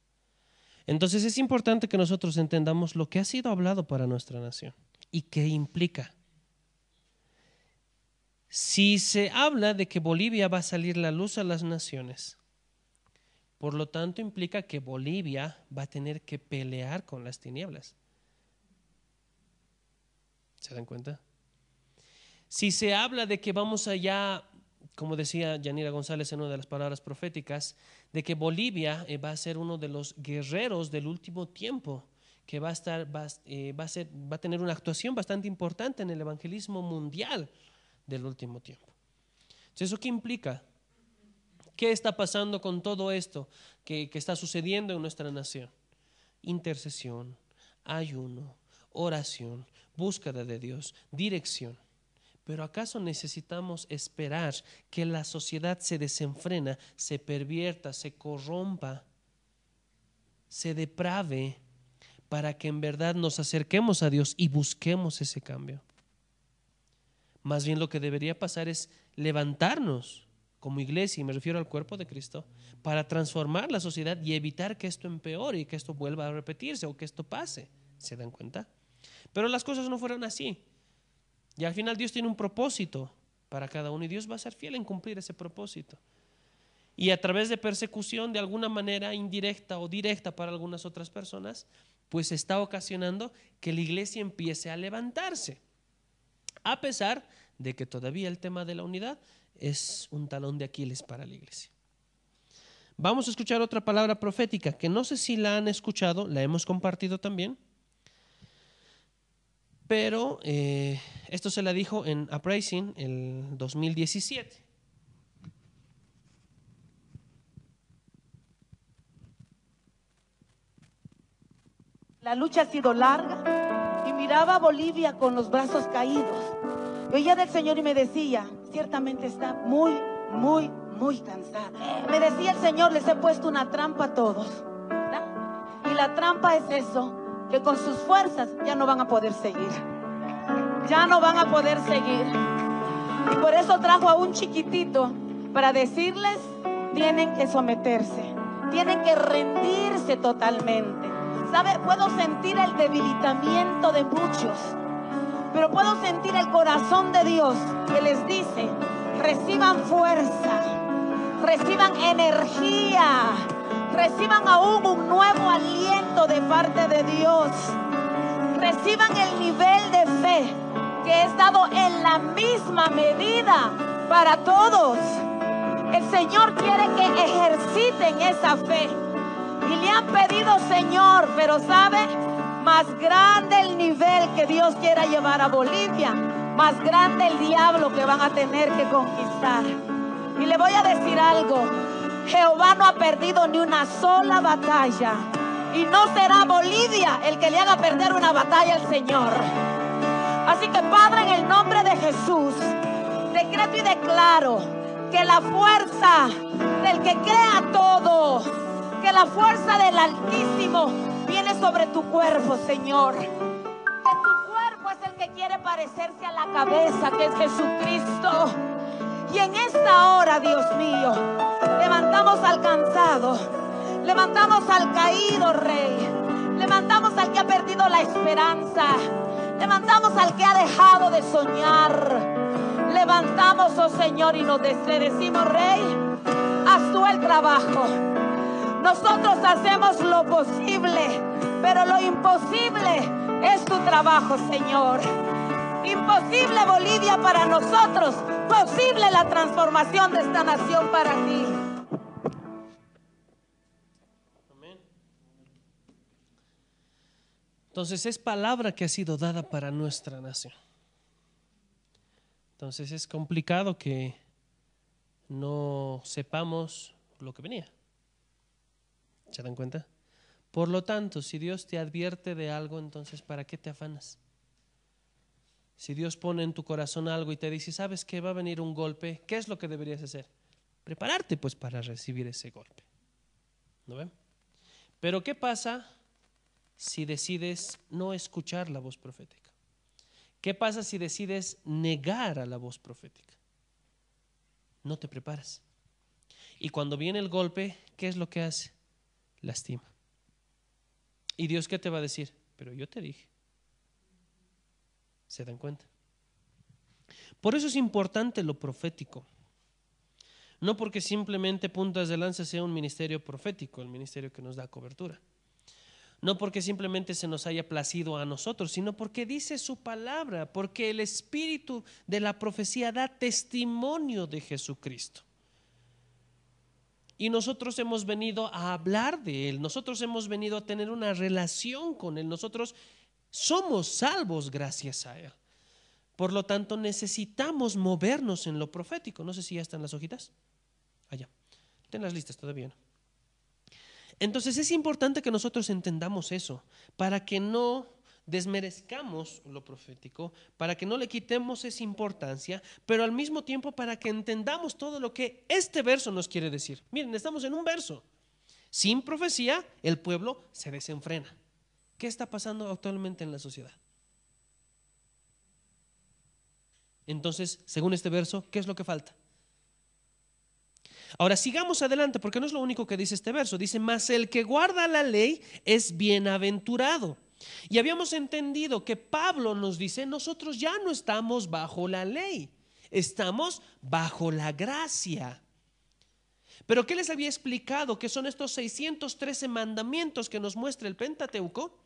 A: Entonces es importante que nosotros entendamos lo que ha sido hablado para nuestra nación y qué implica. Si se habla de que Bolivia va a salir la luz a las naciones, por lo tanto implica que Bolivia va a tener que pelear con las tinieblas. ¿Se dan cuenta? Si se habla de que vamos allá, como decía Yanira González en una de las palabras proféticas, de que Bolivia eh, va a ser uno de los guerreros del último tiempo, que va a, estar, va, eh, va a ser, va a tener una actuación bastante importante en el evangelismo mundial del último tiempo. Entonces, ¿eso qué implica? ¿Qué está pasando con todo esto que, que está sucediendo en nuestra nación? Intercesión, ayuno, oración, búsqueda de Dios, dirección. Pero ¿acaso necesitamos esperar que la sociedad se desenfrena, se pervierta, se corrompa, se deprave para que en verdad nos acerquemos a Dios y busquemos ese cambio? Más bien lo que debería pasar es levantarnos como iglesia, y me refiero al cuerpo de Cristo, para transformar la sociedad y evitar que esto empeore y que esto vuelva a repetirse o que esto pase. ¿Se dan cuenta? Pero las cosas no fueron así. Y al final Dios tiene un propósito para cada uno y Dios va a ser fiel en cumplir ese propósito. Y a través de persecución, de alguna manera indirecta o directa para algunas otras personas, pues está ocasionando que la iglesia empiece a levantarse. A pesar de que todavía el tema de la unidad es un talón de Aquiles para la iglesia. Vamos a escuchar otra palabra profética que no sé si la han escuchado, la hemos compartido también, pero eh, esto se la dijo en Uprising el 2017.
E: La lucha ha sido larga y miraba a Bolivia con los brazos caídos. Y oía del Señor y me decía, ciertamente está muy, muy, muy cansada. Me decía el Señor, les he puesto una trampa a todos. Y la trampa es eso, que con sus fuerzas ya no van a poder seguir. Ya no van a poder seguir. Y por eso trajo a un chiquitito para decirles, tienen que someterse, tienen que rendirse totalmente. ¿Sabe? Puedo sentir el debilitamiento de muchos, pero puedo sentir el corazón de Dios que les dice, reciban fuerza, reciban energía, reciban aún un nuevo aliento de parte de Dios, reciban el nivel de fe que es dado en la misma medida para todos. El Señor quiere que ejerciten esa fe. Y le han pedido, Señor, pero sabe, más grande el nivel que Dios quiera llevar a Bolivia, más grande el diablo que van a tener que conquistar. Y le voy a decir algo, Jehová no ha perdido ni una sola batalla. Y no será Bolivia el que le haga perder una batalla al Señor. Así que Padre, en el nombre de Jesús, decreto y declaro que la fuerza del que crea todo, que la fuerza del Altísimo viene sobre tu cuerpo, Señor. Que tu cuerpo es el que quiere parecerse a la cabeza, que es Jesucristo. Y en esta hora, Dios mío, levantamos al cansado, levantamos al caído, Rey, levantamos al que ha perdido la esperanza. Levantamos al que ha dejado de soñar. Levantamos, oh Señor, y nos decimos, Rey, haz tú el trabajo. Nosotros hacemos lo posible, pero lo imposible es tu trabajo, Señor. Imposible Bolivia para nosotros, posible la transformación de esta nación para ti.
A: Entonces es palabra que ha sido dada para nuestra nación. Entonces es complicado que no sepamos lo que venía. ¿Se dan cuenta? Por lo tanto, si Dios te advierte de algo, entonces ¿para qué te afanas? Si Dios pone en tu corazón algo y te dice, sabes que va a venir un golpe, ¿qué es lo que deberías hacer? Prepararte pues para recibir ese golpe. ¿No ven? Pero ¿qué pasa si decides no escuchar la voz profética? ¿Qué pasa si decides negar a la voz profética? No te preparas. Y cuando viene el golpe, ¿qué es lo que hace? Lastima. ¿Y Dios qué te va a decir? Pero yo te dije. ¿Se dan cuenta? Por eso es importante lo profético. No porque simplemente Puntas de Lanza sea un ministerio profético, el ministerio que nos da cobertura. No porque simplemente se nos haya placido a nosotros, sino porque dice su palabra, porque el espíritu de la profecía da testimonio de Jesucristo. Y nosotros hemos venido a hablar de Él, nosotros hemos venido a tener una relación con Él, nosotros somos salvos gracias a Él. Por lo tanto, necesitamos movernos en lo profético. No sé si ya están las hojitas. Allá. Ten las listas todavía. ¿no? Entonces es importante que nosotros entendamos eso, para que no desmerezcamos lo profético, para que no le quitemos esa importancia, pero al mismo tiempo para que entendamos todo lo que este verso nos quiere decir. Miren, estamos en un verso. Sin profecía, el pueblo se desenfrena. ¿Qué está pasando actualmente en la sociedad? Entonces, según este verso, ¿qué es lo que falta? Ahora sigamos adelante, porque no es lo único que dice este verso. Dice, mas el que guarda la ley es bienaventurado. Y habíamos entendido que Pablo nos dice, nosotros ya no estamos bajo la ley, estamos bajo la gracia. Pero ¿qué les había explicado? que son estos 613 mandamientos que nos muestra el Pentateuco?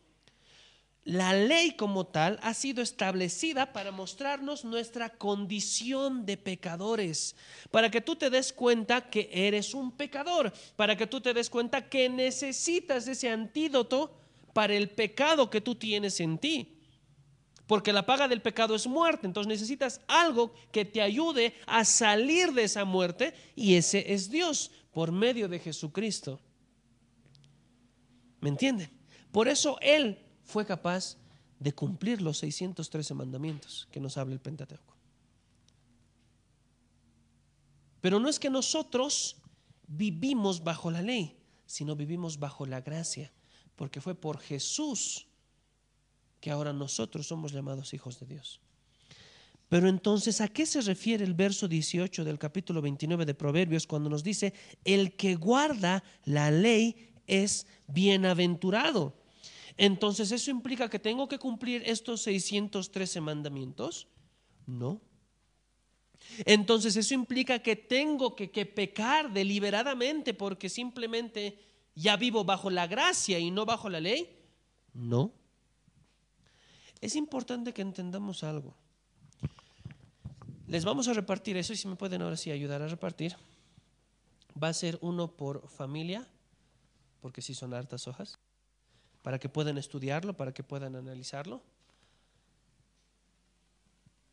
A: La ley como tal ha sido establecida para mostrarnos nuestra condición de pecadores, para que tú te des cuenta que eres un pecador, para que tú te des cuenta que necesitas ese antídoto para el pecado que tú tienes en ti. Porque la paga del pecado es muerte, entonces necesitas algo que te ayude a salir de esa muerte y ese es Dios por medio de Jesucristo. ¿Me entienden? Por eso Él fue capaz de cumplir los 613 mandamientos que nos habla el Pentateuco. Pero no es que nosotros vivimos bajo la ley, sino vivimos bajo la gracia, porque fue por Jesús que ahora nosotros somos llamados hijos de Dios. Pero entonces, ¿a qué se refiere el verso 18 del capítulo 29 de Proverbios cuando nos dice, el que guarda la ley es bienaventurado? Entonces, ¿eso implica que tengo que cumplir estos 613 mandamientos? No. Entonces, ¿eso implica que tengo que, que, pecar deliberadamente porque simplemente ya vivo bajo la gracia y no bajo la ley? No. Es importante que entendamos algo. Les vamos a repartir eso y si me pueden ahora sí ayudar a repartir. Va a ser uno por familia, porque sí son hartas hojas para que puedan estudiarlo, para que puedan analizarlo.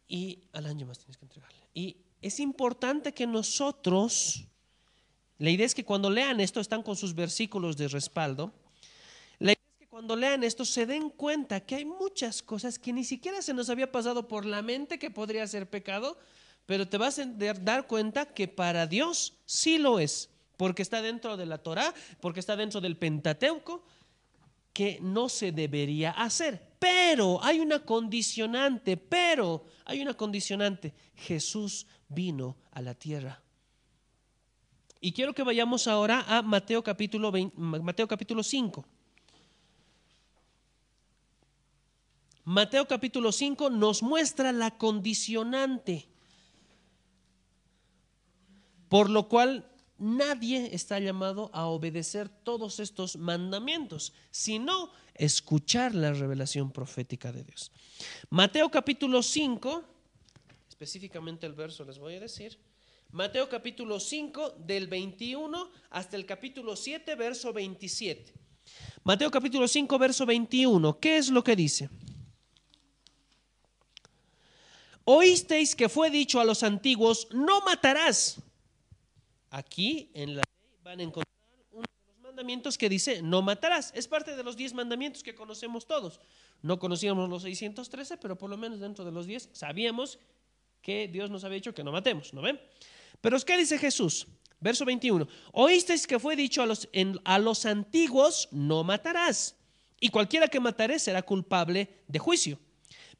A: Y al año más tienes que entregarle. Y es importante que nosotros, la idea es que cuando lean esto, están con sus versículos de respaldo, la idea es que cuando lean esto se den cuenta que hay muchas cosas que ni siquiera se nos había pasado por la mente que podría ser pecado, pero te vas a dar cuenta que para Dios sí lo es, porque está dentro de la Torah, porque está dentro del Pentateuco, que no se debería hacer. Pero hay una condicionante, pero hay una condicionante. Jesús vino a la tierra. Y quiero que vayamos ahora a Mateo capítulo, 20, Mateo capítulo 5. Mateo capítulo 5 nos muestra la condicionante, por lo cual nadie está llamado a obedecer todos estos mandamientos, sino escuchar la revelación profética de Dios. Mateo capítulo 5, específicamente el verso les voy a decir, Mateo capítulo 5 del 21 hasta el capítulo 7, verso 27. Mateo capítulo 5, verso 21, ¿qué es lo que dice? Oísteis que fue dicho a los antiguos, no matarás. Aquí en la ley van a encontrar uno de los mandamientos que dice, no matarás. Es parte de los 10 mandamientos que conocemos todos. No conocíamos los 613, pero por lo menos dentro de los 10 sabíamos que Dios nos había dicho que no matemos, ¿no ven? Pero ¿qué dice Jesús? Verso 21. Oísteis que fue dicho a los, a los antiguos, no matarás. Y cualquiera que matare será culpable de juicio.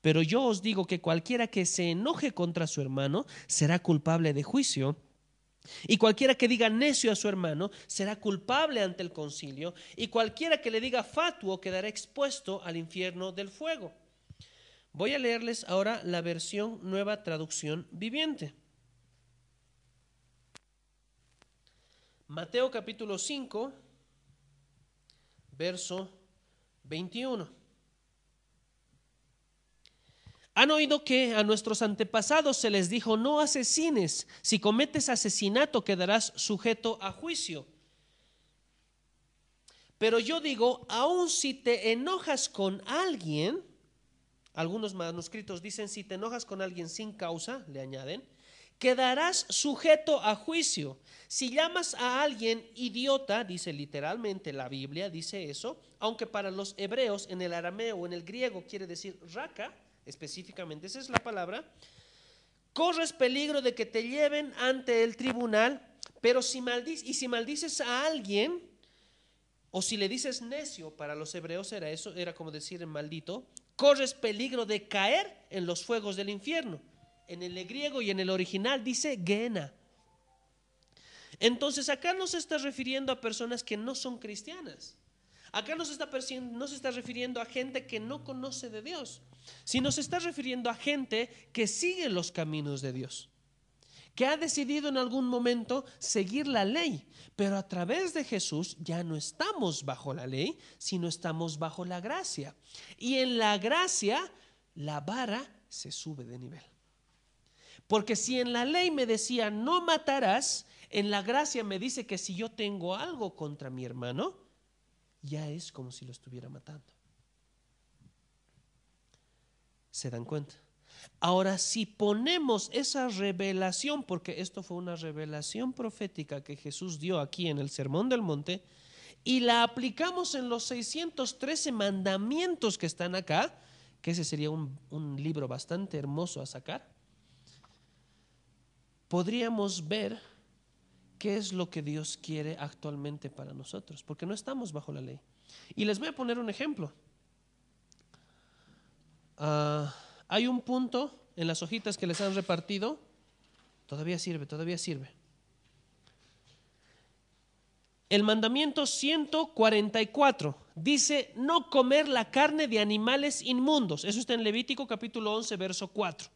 A: Pero yo os digo que cualquiera que se enoje contra su hermano será culpable de juicio. Y cualquiera que diga necio a su hermano será culpable ante el concilio. Y cualquiera que le diga fatuo quedará expuesto al infierno del fuego. Voy a leerles ahora la versión nueva traducción viviente. Mateo capítulo 5, verso 21. Han oído que a nuestros antepasados se les dijo, no asesines, si cometes asesinato quedarás sujeto a juicio. Pero yo digo, aun si te enojas con alguien, algunos manuscritos dicen, si te enojas con alguien sin causa, le añaden, quedarás sujeto a juicio. Si llamas a alguien idiota, dice literalmente la Biblia, dice eso, aunque para los hebreos en el arameo o en el griego quiere decir raca, específicamente esa es la palabra, corres peligro de que te lleven ante el tribunal, pero si maldices, y si maldices a alguien, o si le dices necio, para los hebreos era eso, era como decir maldito, corres peligro de caer en los fuegos del infierno. En el griego y en el original dice Gena. Entonces acá no se está refiriendo a personas que no son cristianas. Acá no se, está, no se está refiriendo a gente que no conoce de Dios, sino se está refiriendo a gente que sigue los caminos de Dios, que ha decidido en algún momento seguir la ley, pero a través de Jesús ya no estamos bajo la ley, sino estamos bajo la gracia. Y en la gracia la vara se sube de nivel. Porque si en la ley me decía no matarás, en la gracia me dice que si yo tengo algo contra mi hermano, ya es como si lo estuviera matando. ¿Se dan cuenta? Ahora, si ponemos esa revelación, porque esto fue una revelación profética que Jesús dio aquí en el Sermón del Monte, y la aplicamos en los 613 mandamientos que están acá, que ese sería un, un libro bastante hermoso a sacar, podríamos ver qué es lo que Dios quiere actualmente para nosotros, porque no estamos bajo la ley. Y les voy a poner un ejemplo. Ah, hay un punto en las hojitas que les han repartido, todavía sirve, todavía sirve. El mandamiento 144 dice no comer la carne de animales inmundos. Eso está en Levítico capítulo 11, verso 4.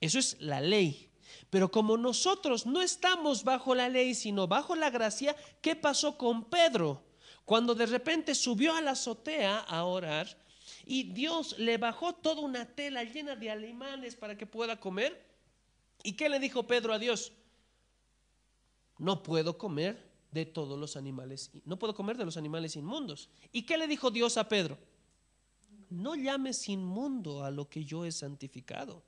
A: Eso es la ley. Pero como nosotros no estamos bajo la ley, sino bajo la gracia, ¿qué pasó con Pedro? Cuando de repente subió a la azotea a orar y Dios le bajó toda una tela llena de alemanes para que pueda comer. ¿Y qué le dijo Pedro a Dios? No puedo comer de todos los animales, no puedo comer de los animales inmundos. ¿Y qué le dijo Dios a Pedro? No llames inmundo a lo que yo he santificado.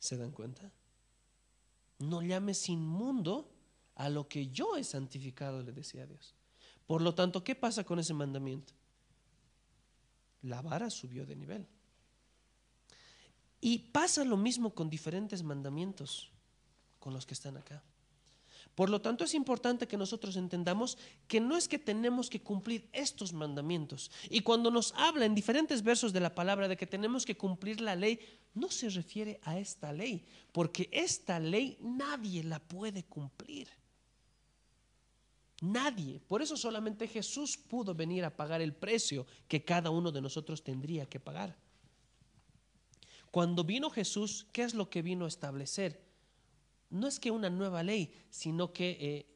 A: ¿Se dan cuenta? No llames inmundo a lo que yo he santificado, le decía Dios. Por lo tanto, ¿qué pasa con ese mandamiento? La vara subió de nivel. Y pasa lo mismo con diferentes mandamientos, con los que están acá. Por lo tanto, es importante que nosotros entendamos que no es que tenemos que cumplir estos mandamientos. Y cuando nos habla en diferentes versos de la palabra de que tenemos que cumplir la ley, no se refiere a esta ley, porque esta ley nadie la puede cumplir. Nadie. Por eso solamente Jesús pudo venir a pagar el precio que cada uno de nosotros tendría que pagar. Cuando vino Jesús, ¿qué es lo que vino a establecer? No es que una nueva ley, sino que eh,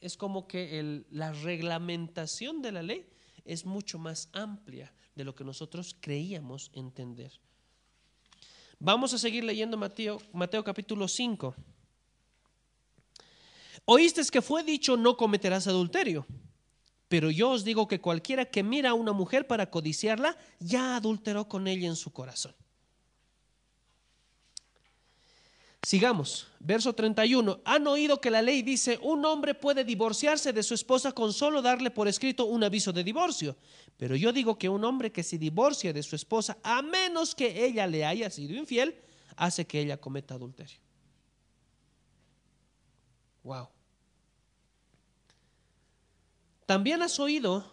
A: es como que la reglamentación de la ley es mucho más amplia de lo que nosotros creíamos entender. Vamos a seguir leyendo Mateo, Mateo capítulo 5. Oíste que fue dicho no cometerás adulterio. Pero yo os digo que cualquiera que mira a una mujer para codiciarla, ya adulteró con ella en su corazón. Sigamos, verso 31. Han oído que la ley dice, un hombre puede divorciarse de su esposa con solo darle por escrito un aviso de divorcio. Pero yo digo que un hombre que se divorcia de su esposa, a menos que ella le haya sido infiel, hace que ella cometa adulterio. Wow. También has oído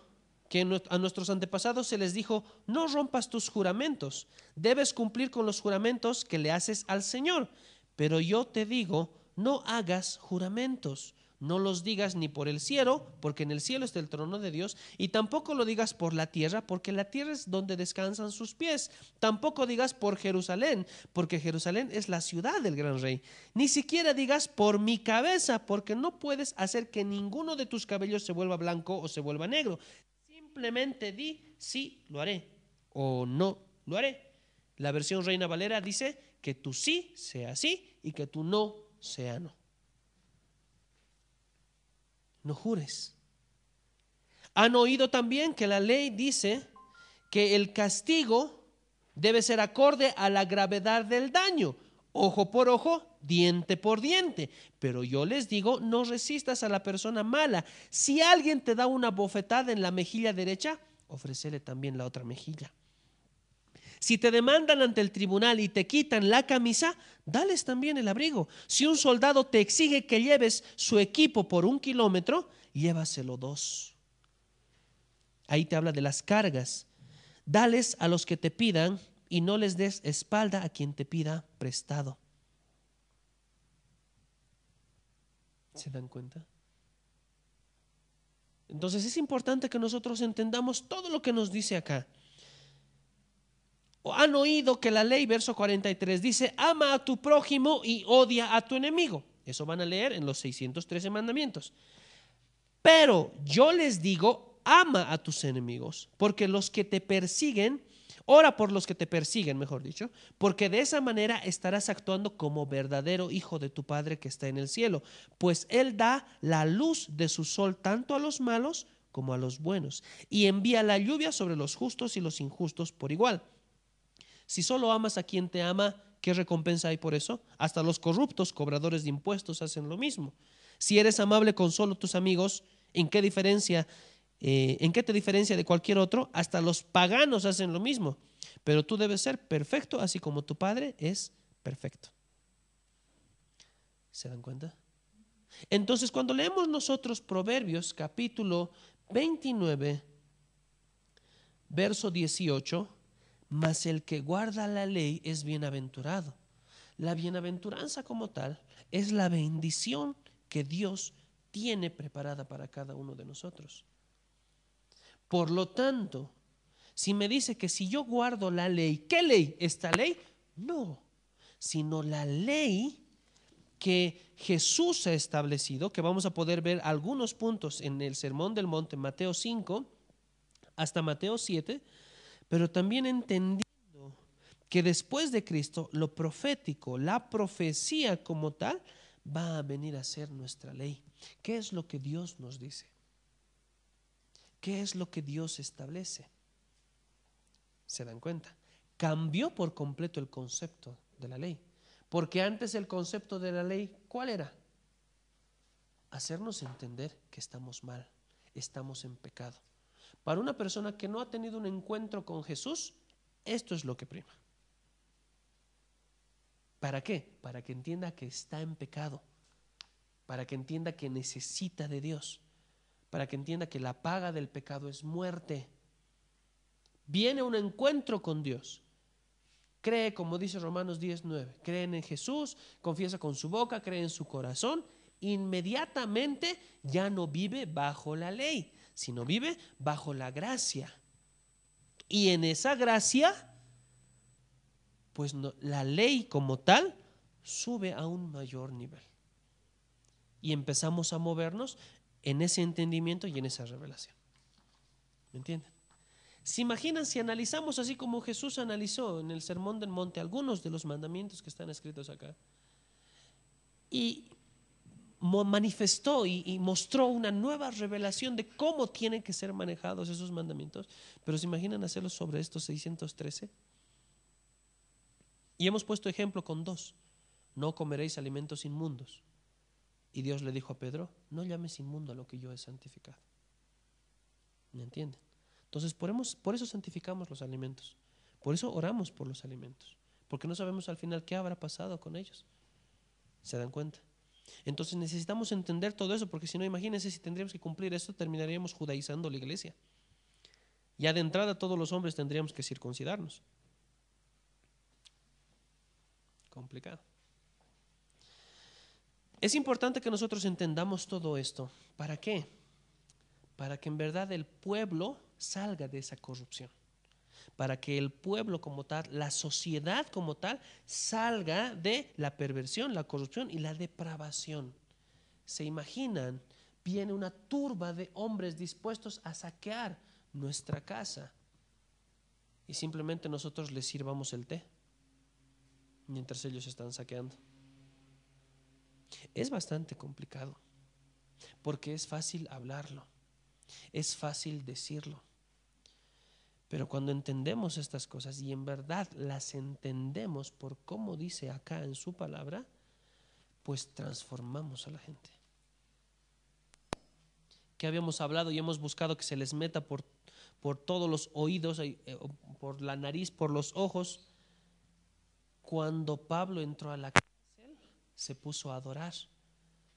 A: que a nuestros antepasados se les dijo, no rompas tus juramentos, debes cumplir con los juramentos que le haces al Señor. Pero yo te digo, no hagas juramentos, no los digas ni por el cielo, porque en el cielo está el trono de Dios, y tampoco lo digas por la tierra, porque la tierra es donde descansan sus pies. Tampoco digas por Jerusalén, porque Jerusalén es la ciudad del gran rey. Ni siquiera digas por mi cabeza, porque no puedes hacer que ninguno de tus cabellos se vuelva blanco o se vuelva negro. Simplemente di, sí, lo haré, o no, lo haré. La versión Reina Valera dice que tu sí sea sí y que tu no sea no. No jures. Han oído también que la ley dice que el castigo debe ser acorde a la gravedad del daño. Ojo por ojo, diente por diente. Pero yo les digo, no resistas a la persona mala. Si alguien te da una bofetada en la mejilla derecha, ofrécele también la otra mejilla. Si te demandan ante el tribunal y te quitan la camisa, dales también el abrigo. Si un soldado te exige que lleves su equipo por un kilómetro, llévaselo dos. Ahí te habla de las cargas. Dales a los que te pidan y no les des espalda a quien te pida prestado. ¿Se dan cuenta? Entonces es importante que nosotros entendamos todo lo que nos dice acá. Han oído que la ley, verso 43, dice, ama a tu prójimo y odia a tu enemigo. Eso van a leer en los 613 mandamientos. Pero yo les digo, ama a tus enemigos, porque los que te persiguen, ora por los que te persiguen, mejor dicho, porque de esa manera estarás actuando como verdadero hijo de tu Padre que está en el cielo, pues Él da la luz de su sol tanto a los malos como a los buenos, y envía la lluvia sobre los justos y los injustos por igual. Si solo amas a quien te ama, ¿qué recompensa hay por eso? Hasta los corruptos, cobradores de impuestos, hacen lo mismo. Si eres amable con solo tus amigos, ¿en qué diferencia? eh, ¿En qué te diferencia de cualquier otro? Hasta los paganos hacen lo mismo. Pero tú debes ser perfecto, así como tu Padre es perfecto. ¿Se dan cuenta? Entonces, cuando leemos nosotros Proverbios capítulo 29, verso 18, mas el que guarda la ley es bienaventurado. La bienaventuranza como tal es la bendición que Dios tiene preparada para cada uno de nosotros. Por lo tanto, si me dice que si yo guardo la ley, ¿qué ley? ¿Esta ley? No, sino la ley que Jesús ha establecido, que vamos a poder ver algunos puntos en el Sermón del Monte, Mateo 5 hasta Mateo 7, pero también entendiendo que después de Cristo, lo profético, la profecía como tal, va a venir a ser nuestra ley. ¿Qué es lo que Dios nos dice? ¿Qué es lo que Dios establece? ¿Se dan cuenta? Cambió por completo el concepto de la ley. Porque antes el concepto de la ley, ¿cuál era? Hacernos entender que estamos mal, estamos en pecado. Para una persona que no ha tenido un encuentro con Jesús, esto es lo que prima. ¿Para qué? Para que entienda que está en pecado, para que entienda que necesita de Dios, para que entienda que la paga del pecado es muerte. Viene un encuentro con Dios. Cree, como dice Romanos 19, creen en Jesús, confiesa con su boca, cree en su corazón inmediatamente ya no vive bajo la ley, sino vive bajo la gracia. Y en esa gracia, pues la ley como tal sube a un mayor nivel. Y empezamos a movernos en ese entendimiento y en esa revelación. ¿Me entienden? ¿Se imaginan si analizamos así como Jesús analizó en el Sermón del Monte algunos de los mandamientos que están escritos acá? Y manifestó y, mostró una nueva revelación de cómo tienen que ser manejados esos mandamientos. Pero ¿se imaginan hacerlo sobre estos 613? Y hemos puesto ejemplo con dos. No comeréis alimentos inmundos. Y Dios le dijo a Pedro, no llames inmundo a lo que yo he santificado. ¿Me entienden? Entonces, por eso santificamos los alimentos. Por eso oramos por los alimentos. Porque no sabemos al final qué habrá pasado con ellos. ¿Se dan cuenta? Entonces necesitamos entender todo eso, porque si no, imagínense si tendríamos que cumplir esto, terminaríamos judaizando la iglesia. Ya de entrada todos los hombres tendríamos que circuncidarnos. Complicado. Es importante que nosotros entendamos todo esto. ¿Para qué? Para que en verdad el pueblo salga de esa corrupción. Para que el pueblo como tal, la sociedad como tal, salga de la perversión, la corrupción y la depravación. ¿Se imaginan? Viene una turba de hombres dispuestos a saquear nuestra casa y simplemente nosotros les sirvamos el té mientras ellos están saqueando. Es bastante complicado, porque es fácil hablarlo, es fácil decirlo. Pero cuando entendemos estas cosas y en verdad las entendemos por cómo dice acá en su palabra, pues transformamos a la gente. Que habíamos hablado y hemos buscado que se les meta por, por todos los oídos, eh, por la nariz, por los ojos. Cuando Pablo entró a la cárcel, se puso a adorar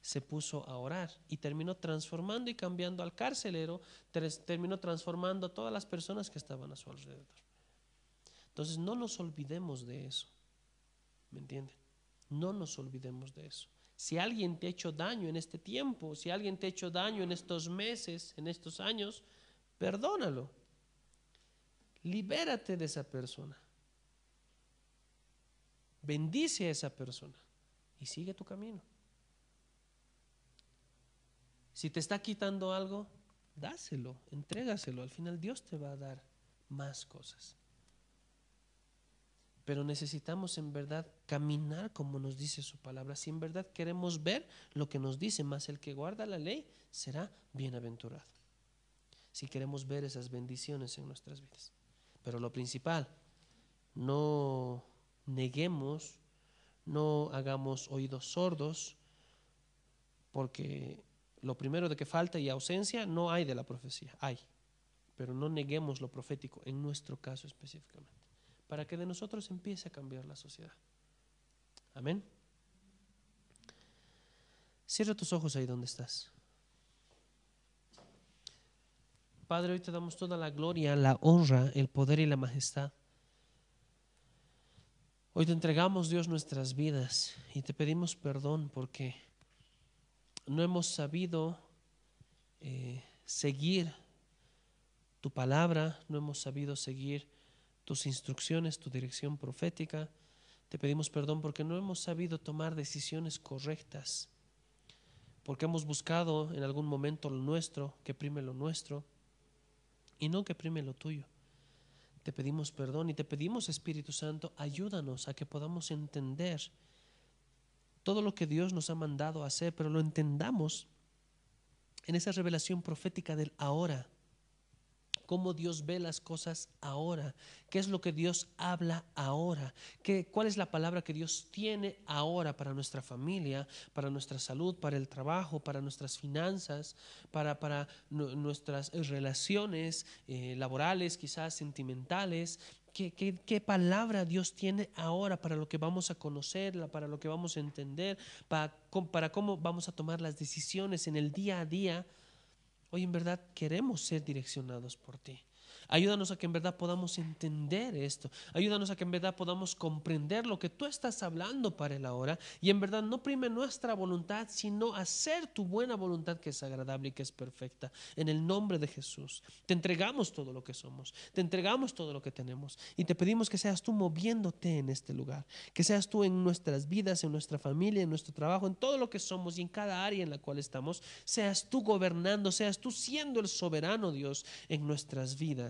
A: se puso a orar y terminó transformando y cambiando al carcelero, terminó transformando a todas las personas que estaban a su alrededor. Entonces no nos olvidemos de eso, ¿me entienden? No nos olvidemos de eso. Si alguien te ha hecho daño en este tiempo, si alguien te ha hecho daño en estos meses, en estos años, perdónalo. Libérate de esa persona. Bendice a esa persona y sigue tu camino. Si te está quitando algo, dáselo, entrégaselo. Al final Dios te va a dar más cosas. Pero necesitamos en verdad caminar como nos dice su palabra. Si en verdad queremos ver lo que nos dice, más el que guarda la ley será bienaventurado. Si queremos ver esas bendiciones en nuestras vidas. Pero lo principal, no neguemos, no hagamos oídos sordos, porque lo primero de que falta y ausencia no hay de la profecía, hay. Pero no neguemos lo profético en nuestro caso específicamente, para que de nosotros empiece a cambiar la sociedad. Amén. Cierra tus ojos ahí donde estás. Padre, hoy te damos toda la gloria, la honra, el poder y la majestad. Hoy te entregamos, Dios, nuestras vidas y te pedimos perdón porque no hemos sabido eh, seguir tu palabra, no hemos sabido seguir tus instrucciones, tu dirección profética. Te pedimos perdón porque no hemos sabido tomar decisiones correctas, porque hemos buscado en algún momento lo nuestro, que prime lo nuestro, y no que prime lo tuyo. Te pedimos perdón y te pedimos, Espíritu Santo, ayúdanos a que podamos entender todo lo que Dios nos ha mandado a hacer, pero lo entendamos en esa revelación profética del ahora. Cómo Dios ve las cosas ahora, qué es lo que Dios habla ahora, ¿Qué, cuál es la palabra que Dios tiene ahora para nuestra familia, para nuestra salud, para el trabajo, para nuestras finanzas, para, para nuestras relaciones eh, laborales, quizás sentimentales, ¿Qué, palabra Dios tiene ahora para lo que vamos a conocer, para lo que vamos a entender, para, para cómo vamos a tomar las decisiones en el día a día. Hoy en verdad queremos ser direccionados por ti. Ayúdanos a que en verdad podamos entender esto. Ayúdanos a que en verdad podamos comprender lo que tú estás hablando para el ahora. Y en verdad no prime nuestra voluntad, sino hacer tu buena voluntad que es agradable y que es perfecta. En el nombre de Jesús. Te entregamos todo lo que somos. Te entregamos todo lo que tenemos. Y te pedimos que seas tú moviéndote en este lugar. Que seas tú en nuestras vidas, en nuestra familia, en nuestro trabajo, en todo lo que somos y en cada área en la cual estamos. Seas tú gobernando, seas tú siendo el soberano Dios en nuestras